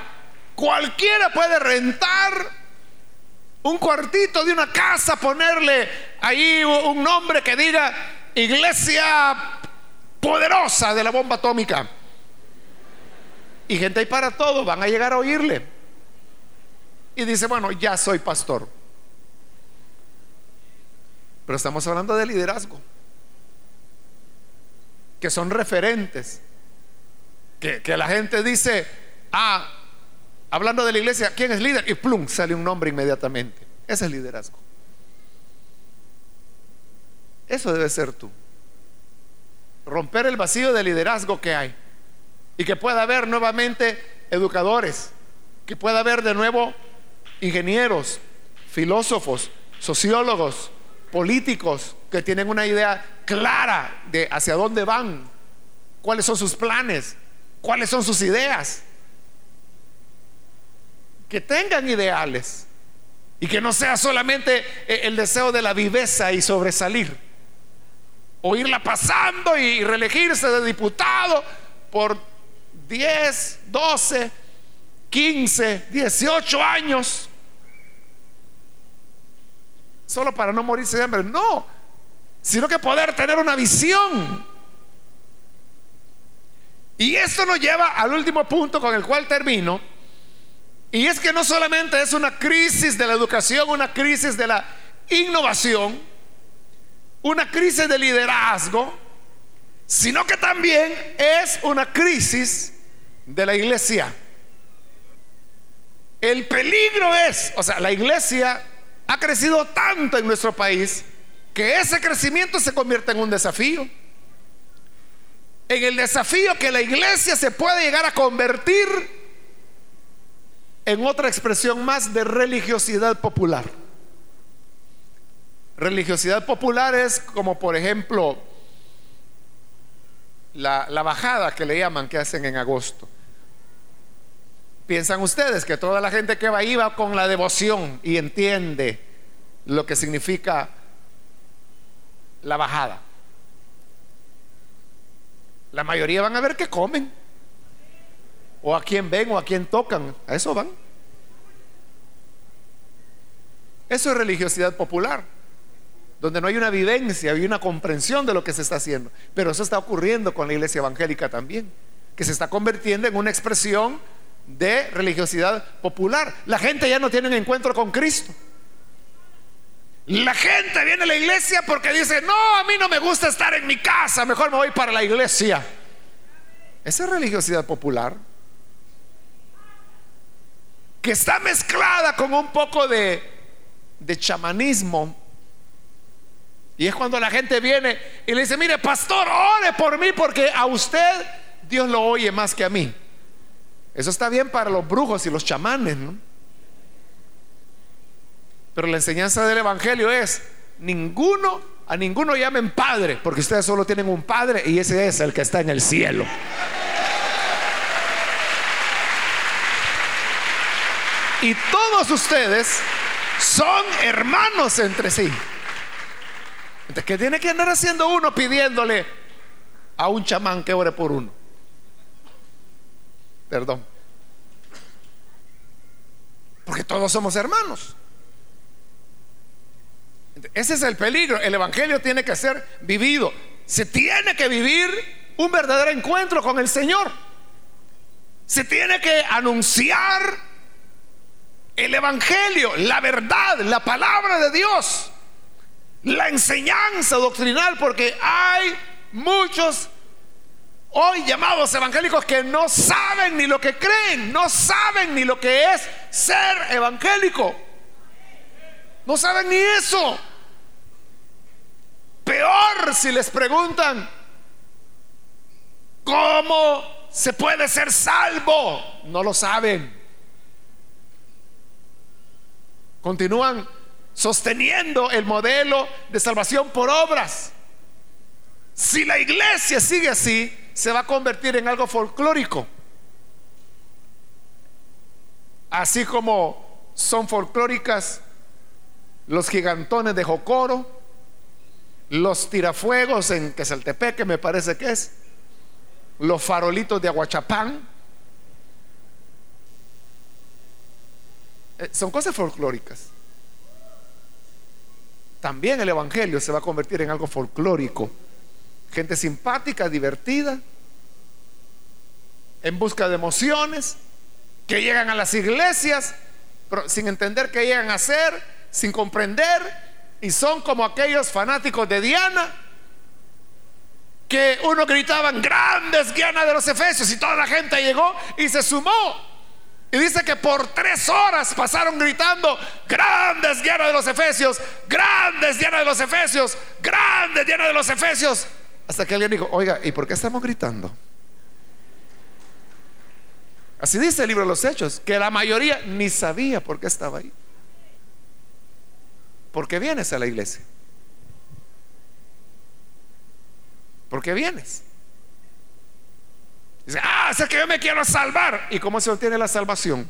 cualquiera puede rentar un cuartito de una casa, ponerle ahí un nombre que diga iglesia poderosa de la bomba atómica. Y gente ahí para todo, van a llegar a oírle. Y dice, bueno, ya soy pastor. Pero estamos hablando de liderazgo. Que son referentes. Que, que la gente dice, ah, hablando de la iglesia, ¿quién es líder? Y plum, sale un nombre inmediatamente. Ese es liderazgo. Eso debe ser tú. Romper el vacío de liderazgo que hay. Y que pueda haber nuevamente educadores, que pueda haber de nuevo ingenieros, filósofos, sociólogos, políticos que tienen una idea clara de hacia dónde van, cuáles son sus planes, cuáles son sus ideas. Que tengan ideales y que no sea solamente eh, el deseo de la viveza y sobresalir, o irla pasando y reelegirse de diputado por 10, 12, 15, 18 años, solo para no morirse de hambre. No, sino que poder tener una visión. Y esto nos lleva al último punto con el cual termino. Y es que no solamente es una crisis de la educación, una crisis de la innovación, una crisis de liderazgo, sino que también es una crisis de la iglesia. El peligro es, o sea, la iglesia ha crecido tanto en nuestro país que ese crecimiento se convierte en un desafío. En el desafío que la iglesia se puede llegar a convertir en otra expresión más de religiosidad popular. Religiosidad popular es como por ejemplo la, bajada que le llaman que hacen en agosto. ¿Piensan ustedes que toda la gente que va ahí va con la devoción y entiende lo que significa la bajada? La mayoría van a ver qué comen, o a quién ven, o a quién tocan, a eso van. Eso es religiosidad popular, donde no hay una vivencia y una comprensión de lo que se está haciendo. Pero eso está ocurriendo con la iglesia evangélica también, que se está convirtiendo en una expresión de religiosidad popular. La gente ya no tiene un encuentro con Cristo. La gente viene a la iglesia porque dice, no, a mí no me gusta estar en mi casa, mejor me voy para la iglesia. Esa es religiosidad popular. Que está mezclada con un poco de chamanismo. Y es cuando la gente viene y le dice, mire, pastor, ore por mí porque a usted Dios lo oye más que a mí. Eso está bien para los brujos y los chamanes, ¿no? Pero la enseñanza del Evangelio es, ninguno, a ninguno llamen padre, porque ustedes solo tienen un padre y ese es el que está en el cielo. Y todos ustedes son hermanos entre sí. Entonces, ¿qué tiene que andar haciendo uno pidiéndole a un chamán que ore por uno? Perdón. Porque todos somos hermanos. Ese es el peligro. El Evangelio tiene que ser vivido. Se tiene que vivir un verdadero encuentro con el Señor. Se tiene que anunciar el Evangelio, la verdad, la palabra de Dios, la enseñanza doctrinal, porque hay muchos hoy llamados evangélicos que no saben ni lo que creen, no saben ni lo que es ser evangélico. No saben ni eso. Peor si les preguntan, ¿cómo se puede ser salvo? No lo saben. Continúan sosteniendo el modelo de salvación por obras. Si la iglesia sigue así, se va a convertir en algo folclórico. Así como son folclóricas los gigantones de Jocoro, los tirafuegos en Quesaltepeque, me parece que es, los farolitos de Aguachapán. Eh, son cosas folclóricas. También el Evangelio se va a convertir en algo folclórico. Gente simpática, divertida, en busca de emociones, que llegan a las iglesias sin entender qué llegan a hacer, sin comprender, y son como aquellos fanáticos de Diana, que uno gritaban, grandes Diana de los Efesios, y toda la gente llegó y se sumó. Y dice que por tres horas pasaron gritando, grandes Diana de los Efesios, grandes Diana de los Efesios, grandes Diana de los Efesios. Hasta que alguien dijo, oiga, ¿y por qué estamos gritando? Así dice el libro de los Hechos, que la mayoría ni sabía por qué estaba ahí. ¿Por qué vienes a la iglesia? ¿Por qué vienes? Dice, ah, es que yo me quiero salvar. ¿Y cómo se obtiene la salvación?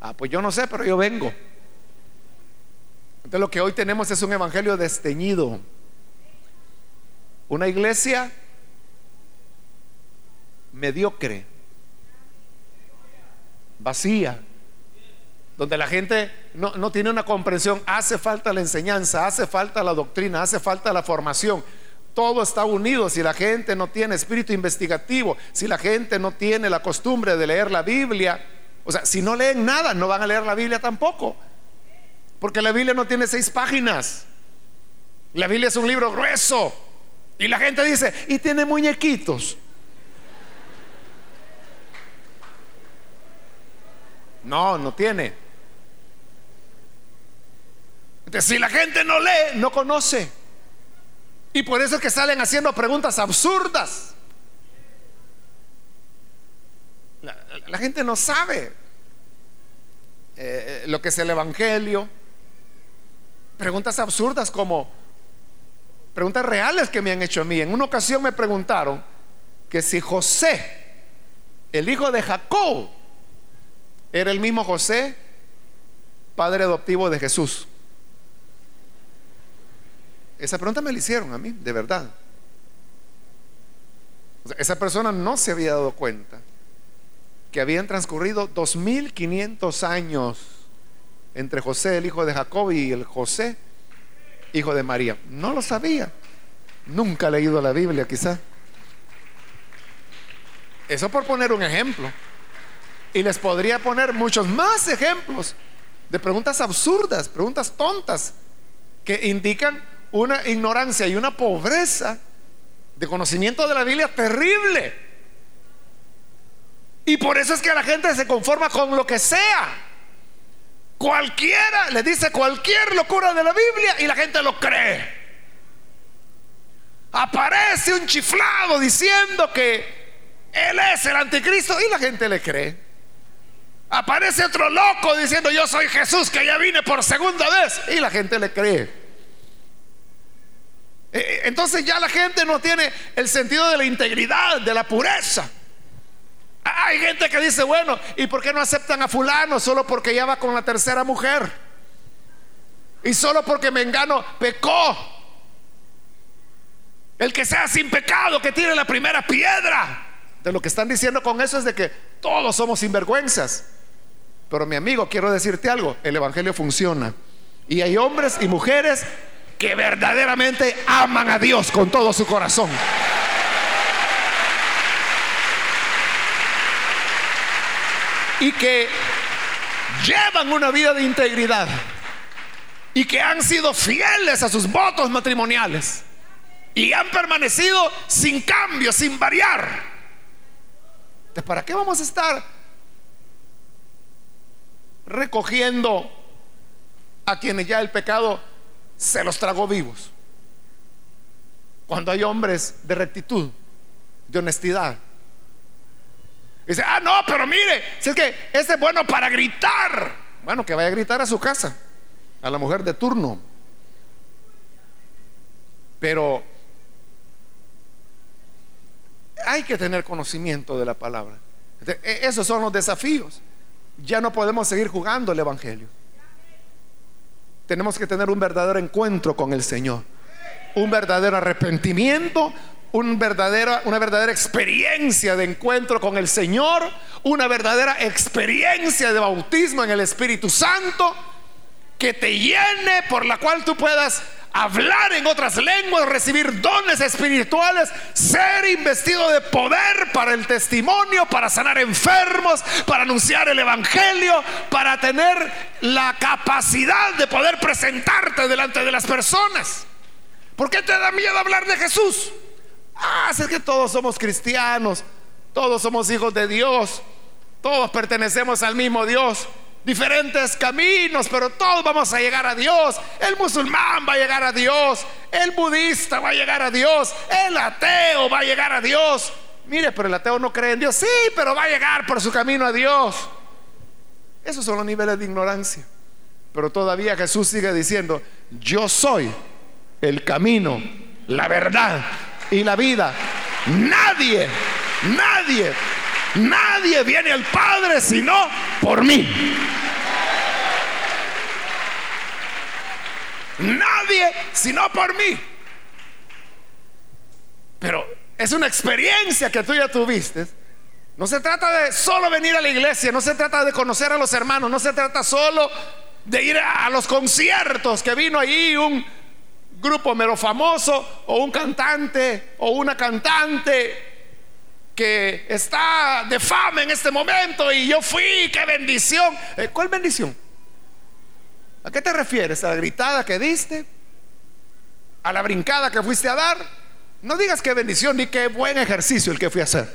Ah, pues yo no sé, pero yo vengo. Entonces lo que hoy tenemos es un evangelio desteñido. Una iglesia mediocre, vacía, donde la gente no, no, tiene una comprensión. Hace falta la enseñanza, hace falta la doctrina, hace falta la formación. Todo está unido. Si la gente no tiene espíritu investigativo, si la gente no tiene la costumbre de leer la Biblia, o sea, si no leen nada, no van a leer la Biblia tampoco. Porque la Biblia no tiene seis páginas. La Biblia es un libro grueso. Y la gente dice, y tiene muñequitos. No, no tiene. Entonces, si la gente no lee, no conoce. Y por eso es que salen haciendo preguntas absurdas. La, gente no sabe eh, lo que es el Evangelio. Preguntas absurdas como preguntas reales que me han hecho a mí. En una ocasión me preguntaron que si José, el hijo de Jacob, era el mismo José, padre adoptivo de Jesús. Esa pregunta me la hicieron a mí, de verdad. esa persona no se había dado cuenta que habían transcurrido 2500 años entre José, el hijo de Jacob, y el José, hijo de María. No lo sabía. Nunca ha leído la Biblia, quizá. Eso por poner un ejemplo. Y les podría poner muchos más ejemplos de preguntas absurdas, preguntas tontas, que indican una ignorancia y una pobreza de conocimiento de la Biblia terrible. Y por eso es que la gente se conforma con lo que sea. Cualquiera le dice cualquier locura de la Biblia y la gente lo cree. Aparece un chiflado diciendo que Él es el anticristo y la gente le cree. Aparece otro loco diciendo yo soy Jesús que ya vine por segunda vez y la gente le cree. Eh, eh, entonces ya la gente no tiene el sentido de la integridad, de la pureza. Hay gente que dice, bueno, ¿y por qué no aceptan a fulano solo porque ya va con la tercera mujer? Y solo porque Mengano pecó. El que sea sin pecado, que tire la primera piedra. De lo que están diciendo con eso es de que todos somos sinvergüenzas. Pero mi amigo, quiero decirte algo, el Evangelio funciona. Y hay hombres y mujeres que verdaderamente aman a Dios con todo su corazón. Y que llevan una vida de integridad y que han sido fieles a sus votos matrimoniales y han permanecido sin cambio, sin variar. ¿Para qué vamos a estar recogiendo a quienes ya el pecado se los tragó vivos? Cuando hay hombres de rectitud, de honestidad. Dice, ah, no, pero mire, si es que este es bueno para gritar. Bueno, que vaya a gritar a su casa, a la mujer de turno. Pero hay que tener conocimiento de la palabra. E, esos son los desafíos. Ya no podemos seguir jugando el Evangelio. Tenemos que tener un verdadero encuentro con el Señor. Un verdadero arrepentimiento, un una verdadera experiencia de encuentro con el Señor, una verdadera experiencia de bautismo en el Espíritu Santo que te llene por la cual tú puedas hablar en otras lenguas, recibir dones espirituales, ser investido de poder para el testimonio, para sanar enfermos, para anunciar el Evangelio, para tener la capacidad de poder presentarte delante de las personas. ¿Por qué te da miedo hablar de Jesús? Ah, es que todos somos cristianos, todos somos hijos de Dios, todos pertenecemos al mismo Dios diferentes caminos, pero todos vamos a llegar a Dios. El musulmán va a llegar a Dios, el budista va a llegar a Dios, el ateo va a llegar a Dios. Mire, pero el ateo no cree en Dios. Sí, pero va a llegar por su camino a Dios. Esos son los niveles de ignorancia. Pero todavía Jesús sigue diciendo, yo soy el camino, la verdad y la vida. Nadie, nadie Nadie viene al Padre sino por mí. Nadie sino por mí. Pero es una experiencia que tú ya tuviste. No se trata de solo venir a la iglesia, no se trata de conocer a los hermanos, no se trata solo de ir a los conciertos que vino ahí un grupo mero famoso o un cantante o una cantante que está de fama en este momento y yo fui, qué bendición. Eh, ¿Cuál bendición? ¿A qué te refieres? ¿A la gritada que diste? ¿A la brincada que fuiste a dar? No digas qué bendición ni qué buen ejercicio el que fui a hacer.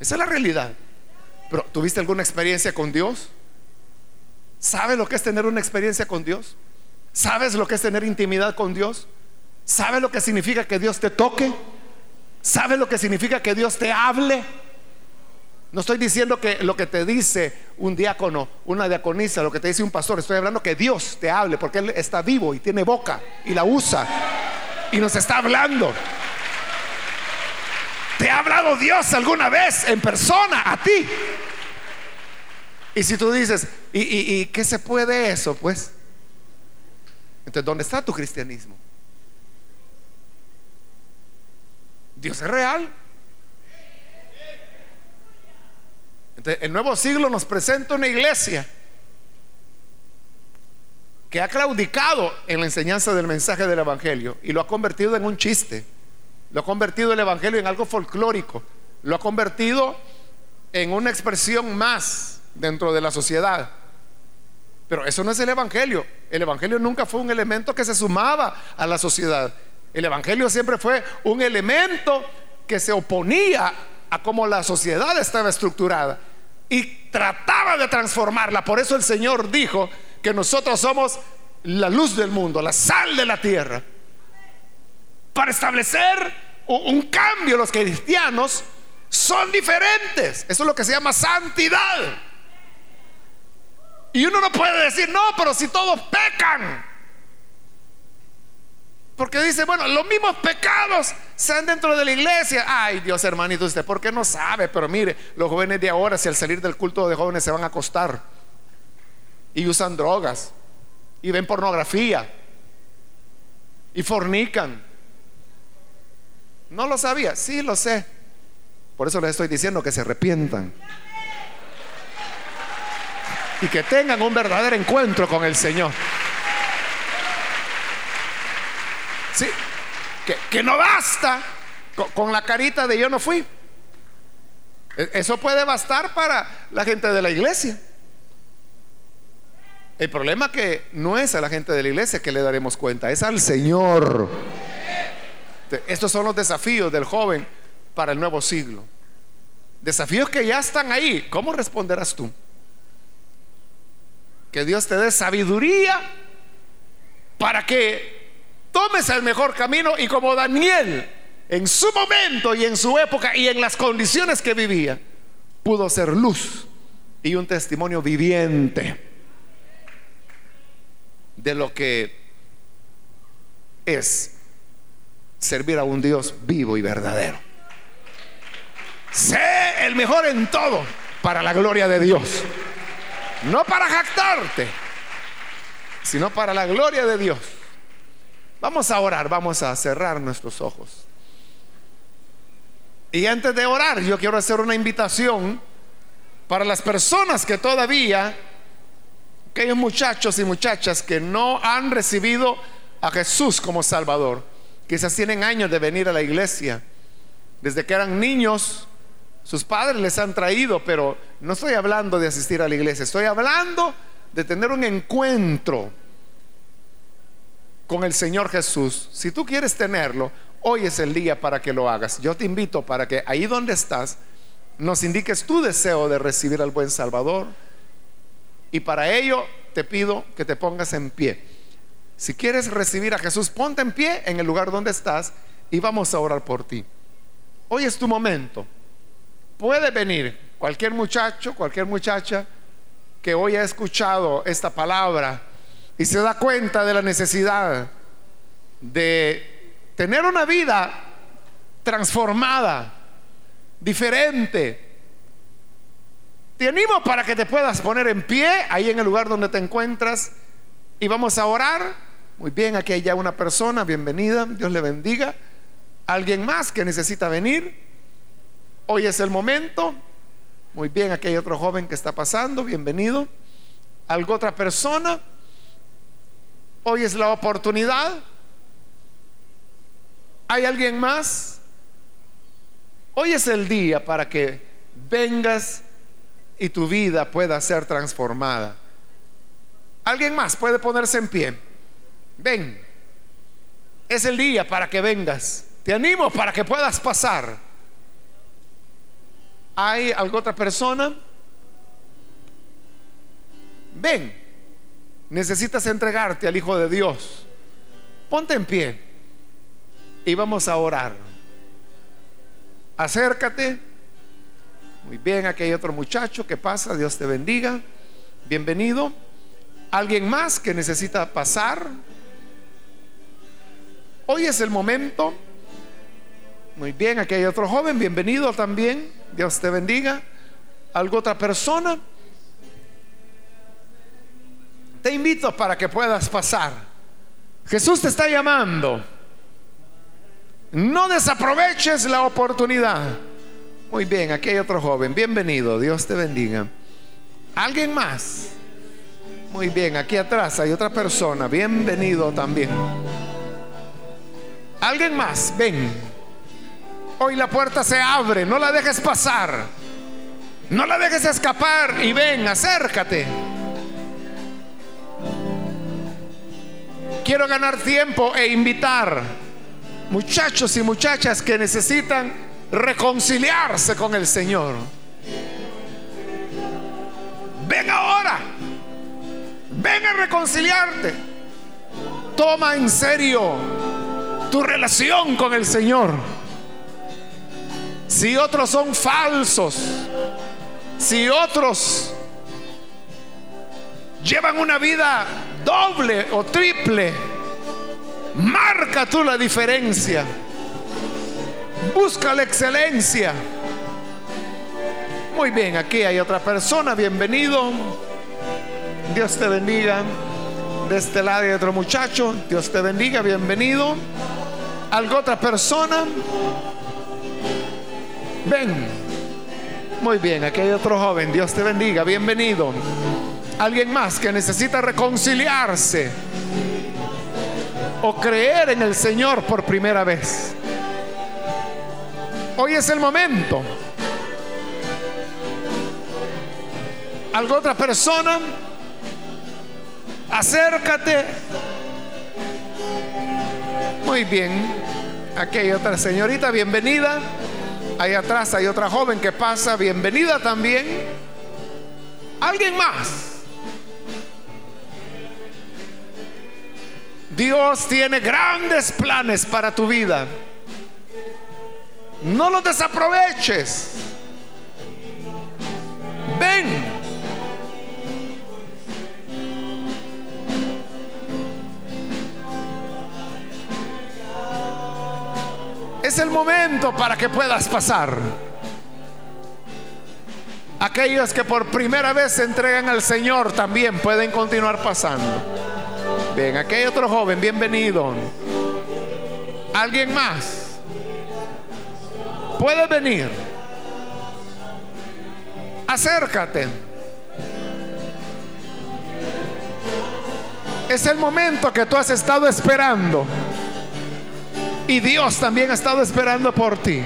Esa es la realidad. Pero ¿tuviste alguna experiencia con Dios? ¿Sabes lo que es tener una experiencia con Dios? ¿Sabes lo que es tener intimidad con Dios? ¿Sabes lo que significa que Dios te toque? ¿Sabe lo que significa que Dios te hable? No estoy diciendo que lo que te dice un diácono, una diaconisa, lo que te dice un pastor, estoy hablando que Dios te hable, porque Él está vivo y tiene boca y la usa y nos está hablando. ¿Te ha hablado Dios alguna vez en persona a ti? Y si tú dices, ¿y, y qué se puede eso? Pues, entonces, ¿dónde está tu cristianismo? Dios es real. el nuevo siglo nos presenta una iglesia que ha claudicado en la enseñanza del mensaje del Evangelio y lo ha convertido en un chiste. Lo ha convertido el Evangelio en algo folclórico. Lo ha convertido en una expresión más dentro de la sociedad. Pero eso no es el Evangelio. El Evangelio nunca fue un elemento que se sumaba a la sociedad. El Evangelio siempre fue un elemento que se oponía a cómo la sociedad estaba estructurada y trataba de transformarla. Por eso el Señor dijo que nosotros somos la luz del mundo, la sal de la tierra. Para establecer un cambio, los cristianos son diferentes. Eso es lo que se llama santidad. Y uno no puede decir, no, pero si todos pecan. Porque dice, bueno, los mismos pecados sean dentro de la iglesia. Ay, Dios hermanito, usted, ¿por qué no sabe? Pero mire, los jóvenes de ahora, si al salir del culto de jóvenes se van a acostar y usan drogas y ven pornografía y fornican. ¿No lo sabía? Sí, lo sé. Por eso les estoy diciendo que se arrepientan. Y que tengan un verdadero encuentro con el Señor. Sí, que, no basta con, la carita de yo no fui. E, eso puede bastar para la gente de la iglesia. El problema que no es a la gente de la iglesia que le daremos cuenta, es al Señor. Estos son los desafíos del joven para el nuevo siglo. Desafíos que ya están ahí. ¿Cómo responderás tú? Que Dios te dé sabiduría para que tomes el mejor camino y como Daniel en su momento y en su época y en las condiciones que vivía, pudo ser luz y un testimonio viviente de lo que es servir a un Dios vivo y verdadero. Sé el mejor en todo para la gloria de Dios. No para jactarte, sino para la gloria de Dios. Vamos a orar, vamos a cerrar nuestros ojos. Y antes de orar, yo quiero hacer una invitación para las personas que todavía, aquellos muchachos y muchachas que no han recibido a Jesús como Salvador, quizás tienen años de venir a la iglesia, desde que eran niños, sus padres les han traído, pero no estoy hablando de asistir a la iglesia, estoy hablando de tener un encuentro con el Señor Jesús. Si tú quieres tenerlo, Hoy es el día para que lo hagas. Yo te invito para que ahí donde estás nos indiques tu deseo de recibir al buen Salvador. Y para ello te pido que te pongas en pie. Si quieres recibir a Jesús, ponte en pie en el lugar donde estás y vamos a orar por ti. Hoy es tu momento. Puede venir cualquier muchacho, cualquier muchacha que hoy ha escuchado esta palabra y se da cuenta de la necesidad de tener una vida transformada, diferente. Te animo para que te puedas poner en pie ahí en el lugar donde te encuentras y vamos a orar. Muy bien, aquí hay ya una persona, bienvenida, Dios le bendiga. ¿Alguien más que necesita venir? Hoy es el momento. Muy bien, aquí hay otro joven que está pasando, bienvenido. ¿Algo otra persona? Hoy es la oportunidad. ¿Hay alguien más? Hoy es el día para que vengas y tu vida pueda ser transformada. ¿Alguien más puede ponerse en pie? Ven. Es el día para que vengas. Te animo para que puedas pasar. ¿Hay alguna otra persona? Ven. Necesitas entregarte al Hijo de Dios. Ponte en pie y vamos a orar. Acércate. Muy bien, aquí hay otro muchacho que pasa, Dios te bendiga. Bienvenido. ¿Alguien más que necesita pasar? Hoy es el momento. Muy bien, aquí hay otro joven, bienvenido también. Dios te bendiga. ¿Algo otra persona? Te invito para que puedas pasar. Jesús te está llamando. No desaproveches la oportunidad. Muy bien, aquí hay otro joven. Bienvenido, Dios te bendiga. ¿Alguien más? Muy bien, aquí atrás hay otra persona. Bienvenido también. ¿Alguien más? Ven. Hoy la puerta se abre, no la dejes pasar. No la dejes escapar y ven, acércate. Quiero ganar tiempo e invitar muchachos y muchachas que necesitan reconciliarse con el Señor. Ven ahora. Ven a reconciliarte. Toma en serio tu relación con el Señor. Si otros son falsos, si otros llevan una vida doble o triple, Marca tú la diferencia. Busca la excelencia. Muy bien, aquí hay otra persona. Bienvenido. Dios te bendiga. De este lado hay otro muchacho. Dios te bendiga. Bienvenido. ¿Algo otra persona? Ven. Muy bien, aquí hay otro joven. Dios te bendiga. Bienvenido. Alguien más que necesita reconciliarse o creer en el Señor por primera vez. Hoy es el momento. ¿Algo otra persona? Acércate. Muy bien. Aquí hay otra señorita, bienvenida. Ahí atrás hay otra joven que pasa, bienvenida también. ¿Alguien más? Dios tiene grandes planes para tu vida. No los desaproveches. Ven. Es el momento para que puedas pasar. Aquellos que por primera vez se entregan al Señor también pueden continuar pasando. Bien, aquí hay otro joven, bienvenido. ¿Alguien más? Puede venir. Acércate. Es el momento que tú has estado esperando. Y Dios también ha estado esperando por ti.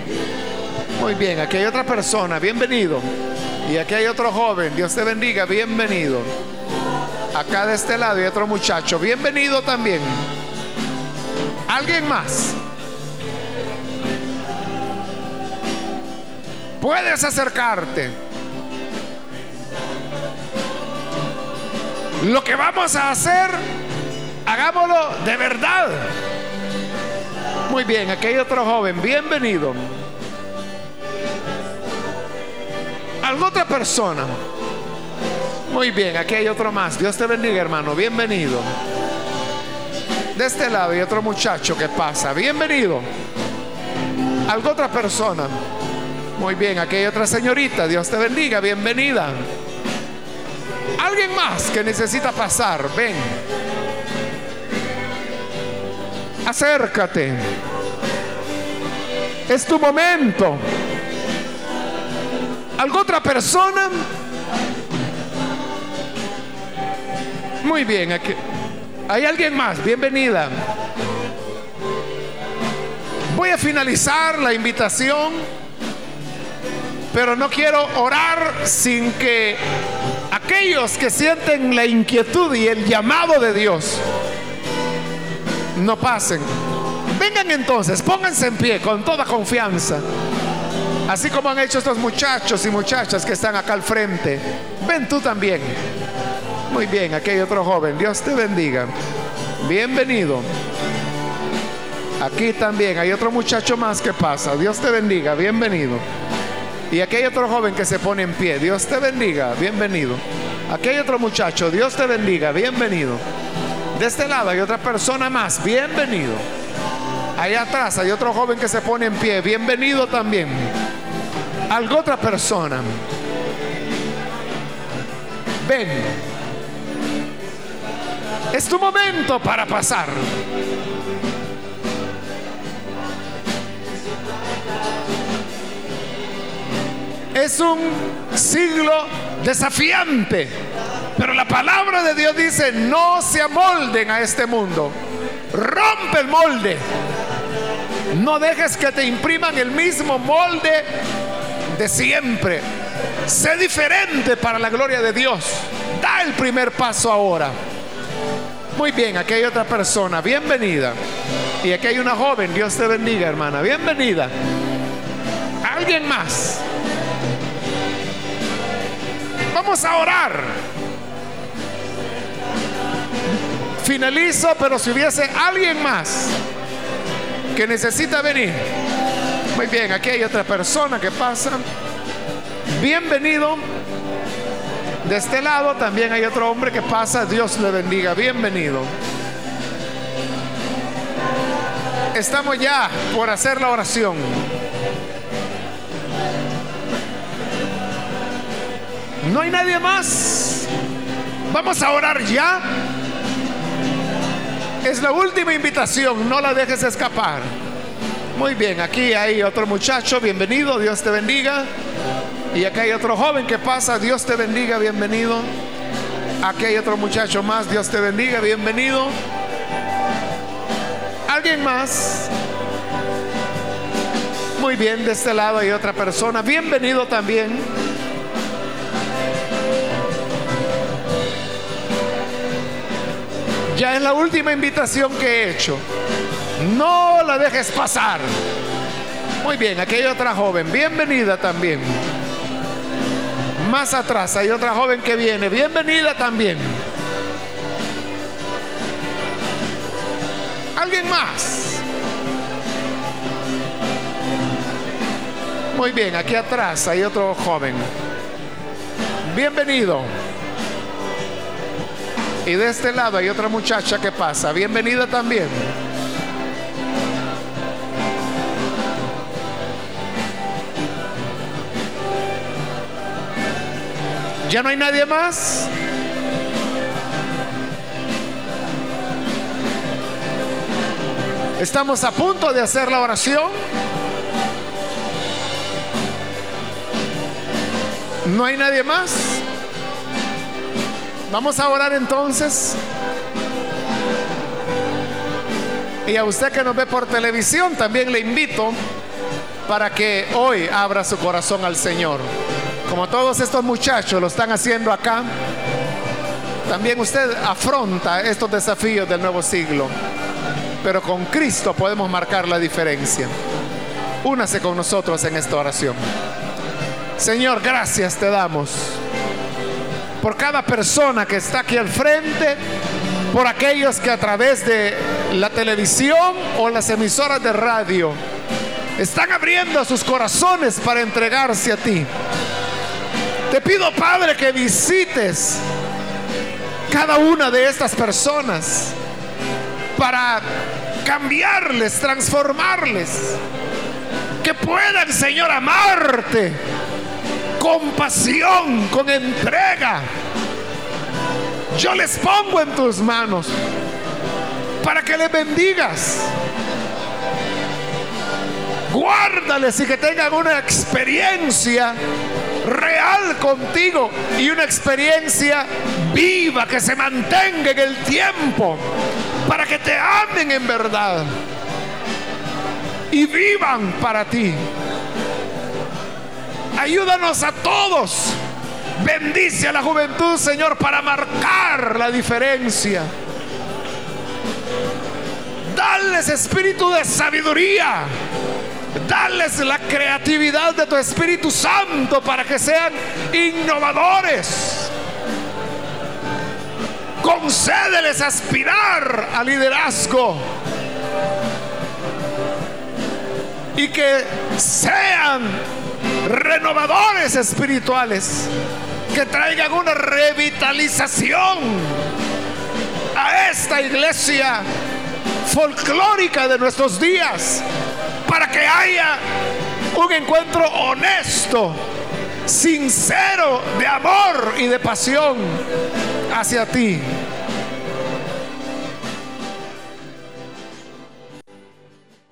Muy bien, aquí hay otra persona, bienvenido. Y aquí hay otro joven, Dios te bendiga, bienvenido. Acá de este lado hay otro muchacho, bienvenido también. ¿Alguien más? Puedes acercarte. Lo que vamos a hacer, hagámoslo de verdad. Muy bien, aquí hay otro joven, bienvenido. ¿Alguna otra persona? Muy bien, aquí hay otro más. Dios te bendiga, hermano. Bienvenido. De este lado hay otro muchacho que pasa. Bienvenido. ¿Alguna otra persona? Muy bien, aquí hay otra señorita. Dios te bendiga. Bienvenida. Alguien más que necesita pasar. Ven. Acércate. Es tu momento. ¿Alguna otra persona? Muy bien, aquí. ¿Hay alguien más? Bienvenida. Voy a finalizar la invitación, pero no quiero orar sin que aquellos que sienten la inquietud y el llamado de Dios no pasen. Vengan entonces, pónganse en pie con toda confianza. Así como han hecho estos muchachos y muchachas que están acá al frente. Ven tú también. Muy bien, aquí hay otro joven. Dios te bendiga. Bienvenido. Aquí también hay otro muchacho más que pasa. Dios te bendiga. Bienvenido. Y aquí hay otro joven que se pone en pie. Dios te bendiga. Bienvenido. Aquí hay otro muchacho. Dios te bendiga. Bienvenido. De este lado hay otra persona más. Bienvenido. Allá atrás hay otro joven que se pone en pie. Bienvenido también. Algo otra persona. Ven. Es tu momento para pasar. Es un siglo desafiante. Pero la palabra de Dios dice, no se amolden a este mundo. Rompe el molde. No dejes que te impriman el mismo molde de siempre. Sé diferente para la gloria de Dios. Da el primer paso ahora. Muy bien, aquí hay otra persona. Bienvenida. Y aquí hay una joven. Dios te bendiga, hermana. Bienvenida. ¿Alguien más? Vamos a orar. Finalizo, pero si hubiese alguien más que necesita venir. Muy bien, aquí hay otra persona que pasa. Bienvenido. De este lado también hay otro hombre que pasa. Dios le bendiga. Bienvenido. Estamos ya por hacer la oración. No hay nadie más. Vamos a orar ya. Es la última invitación, no la dejes escapar. Muy bien, aquí hay otro muchacho, bienvenido, Dios te bendiga. Y acá hay otro joven que pasa, Dios te bendiga, bienvenido. Aquí hay otro muchacho más, Dios te bendiga, bienvenido. ¿Alguien más? Muy bien, de este lado hay otra persona, bienvenido también. Ya es la última invitación que he hecho. No la dejes pasar. Muy bien, aquí hay otra joven. Bienvenida también. Más atrás hay otra joven que viene. Bienvenida también. ¿Alguien más? Muy bien, aquí atrás hay otro joven. Bienvenido. Y de este lado hay otra muchacha que pasa. Bienvenida también. ¿Ya no hay nadie más? Estamos a punto de hacer la oración. ¿No hay nadie más? Vamos a orar entonces. Y a usted que nos ve por televisión, también le invito para que hoy abra su corazón al Señor. Como todos estos muchachos lo están haciendo acá, también usted afronta estos desafíos del nuevo siglo. Pero con Cristo podemos marcar la diferencia. Únase con nosotros en esta oración. Señor, gracias te damos por cada persona que está aquí al frente, por aquellos que a través de la televisión o las emisoras de radio están abriendo sus corazones para entregarse a ti. Te pido, Padre, que visites cada una de estas personas para cambiarles, transformarles. Que puedan, Señor, amarte con pasión, con entrega. Yo les pongo en tus manos para que les bendigas. Guárdales y que tengan una experiencia real contigo y una experiencia viva que se mantenga en el tiempo para que te amen en verdad y vivan para ti. Ayúdanos a todos. Bendice a la juventud, Señor, para marcar la diferencia. Dales espíritu de sabiduría Dales la creatividad de tu Espíritu Santo para que sean innovadores. Concédeles aspirar al liderazgo. Y que sean renovadores espirituales. Que traigan una revitalización a esta iglesia folclórica de nuestros días para que haya un encuentro honesto, sincero, de amor y de pasión hacia ti.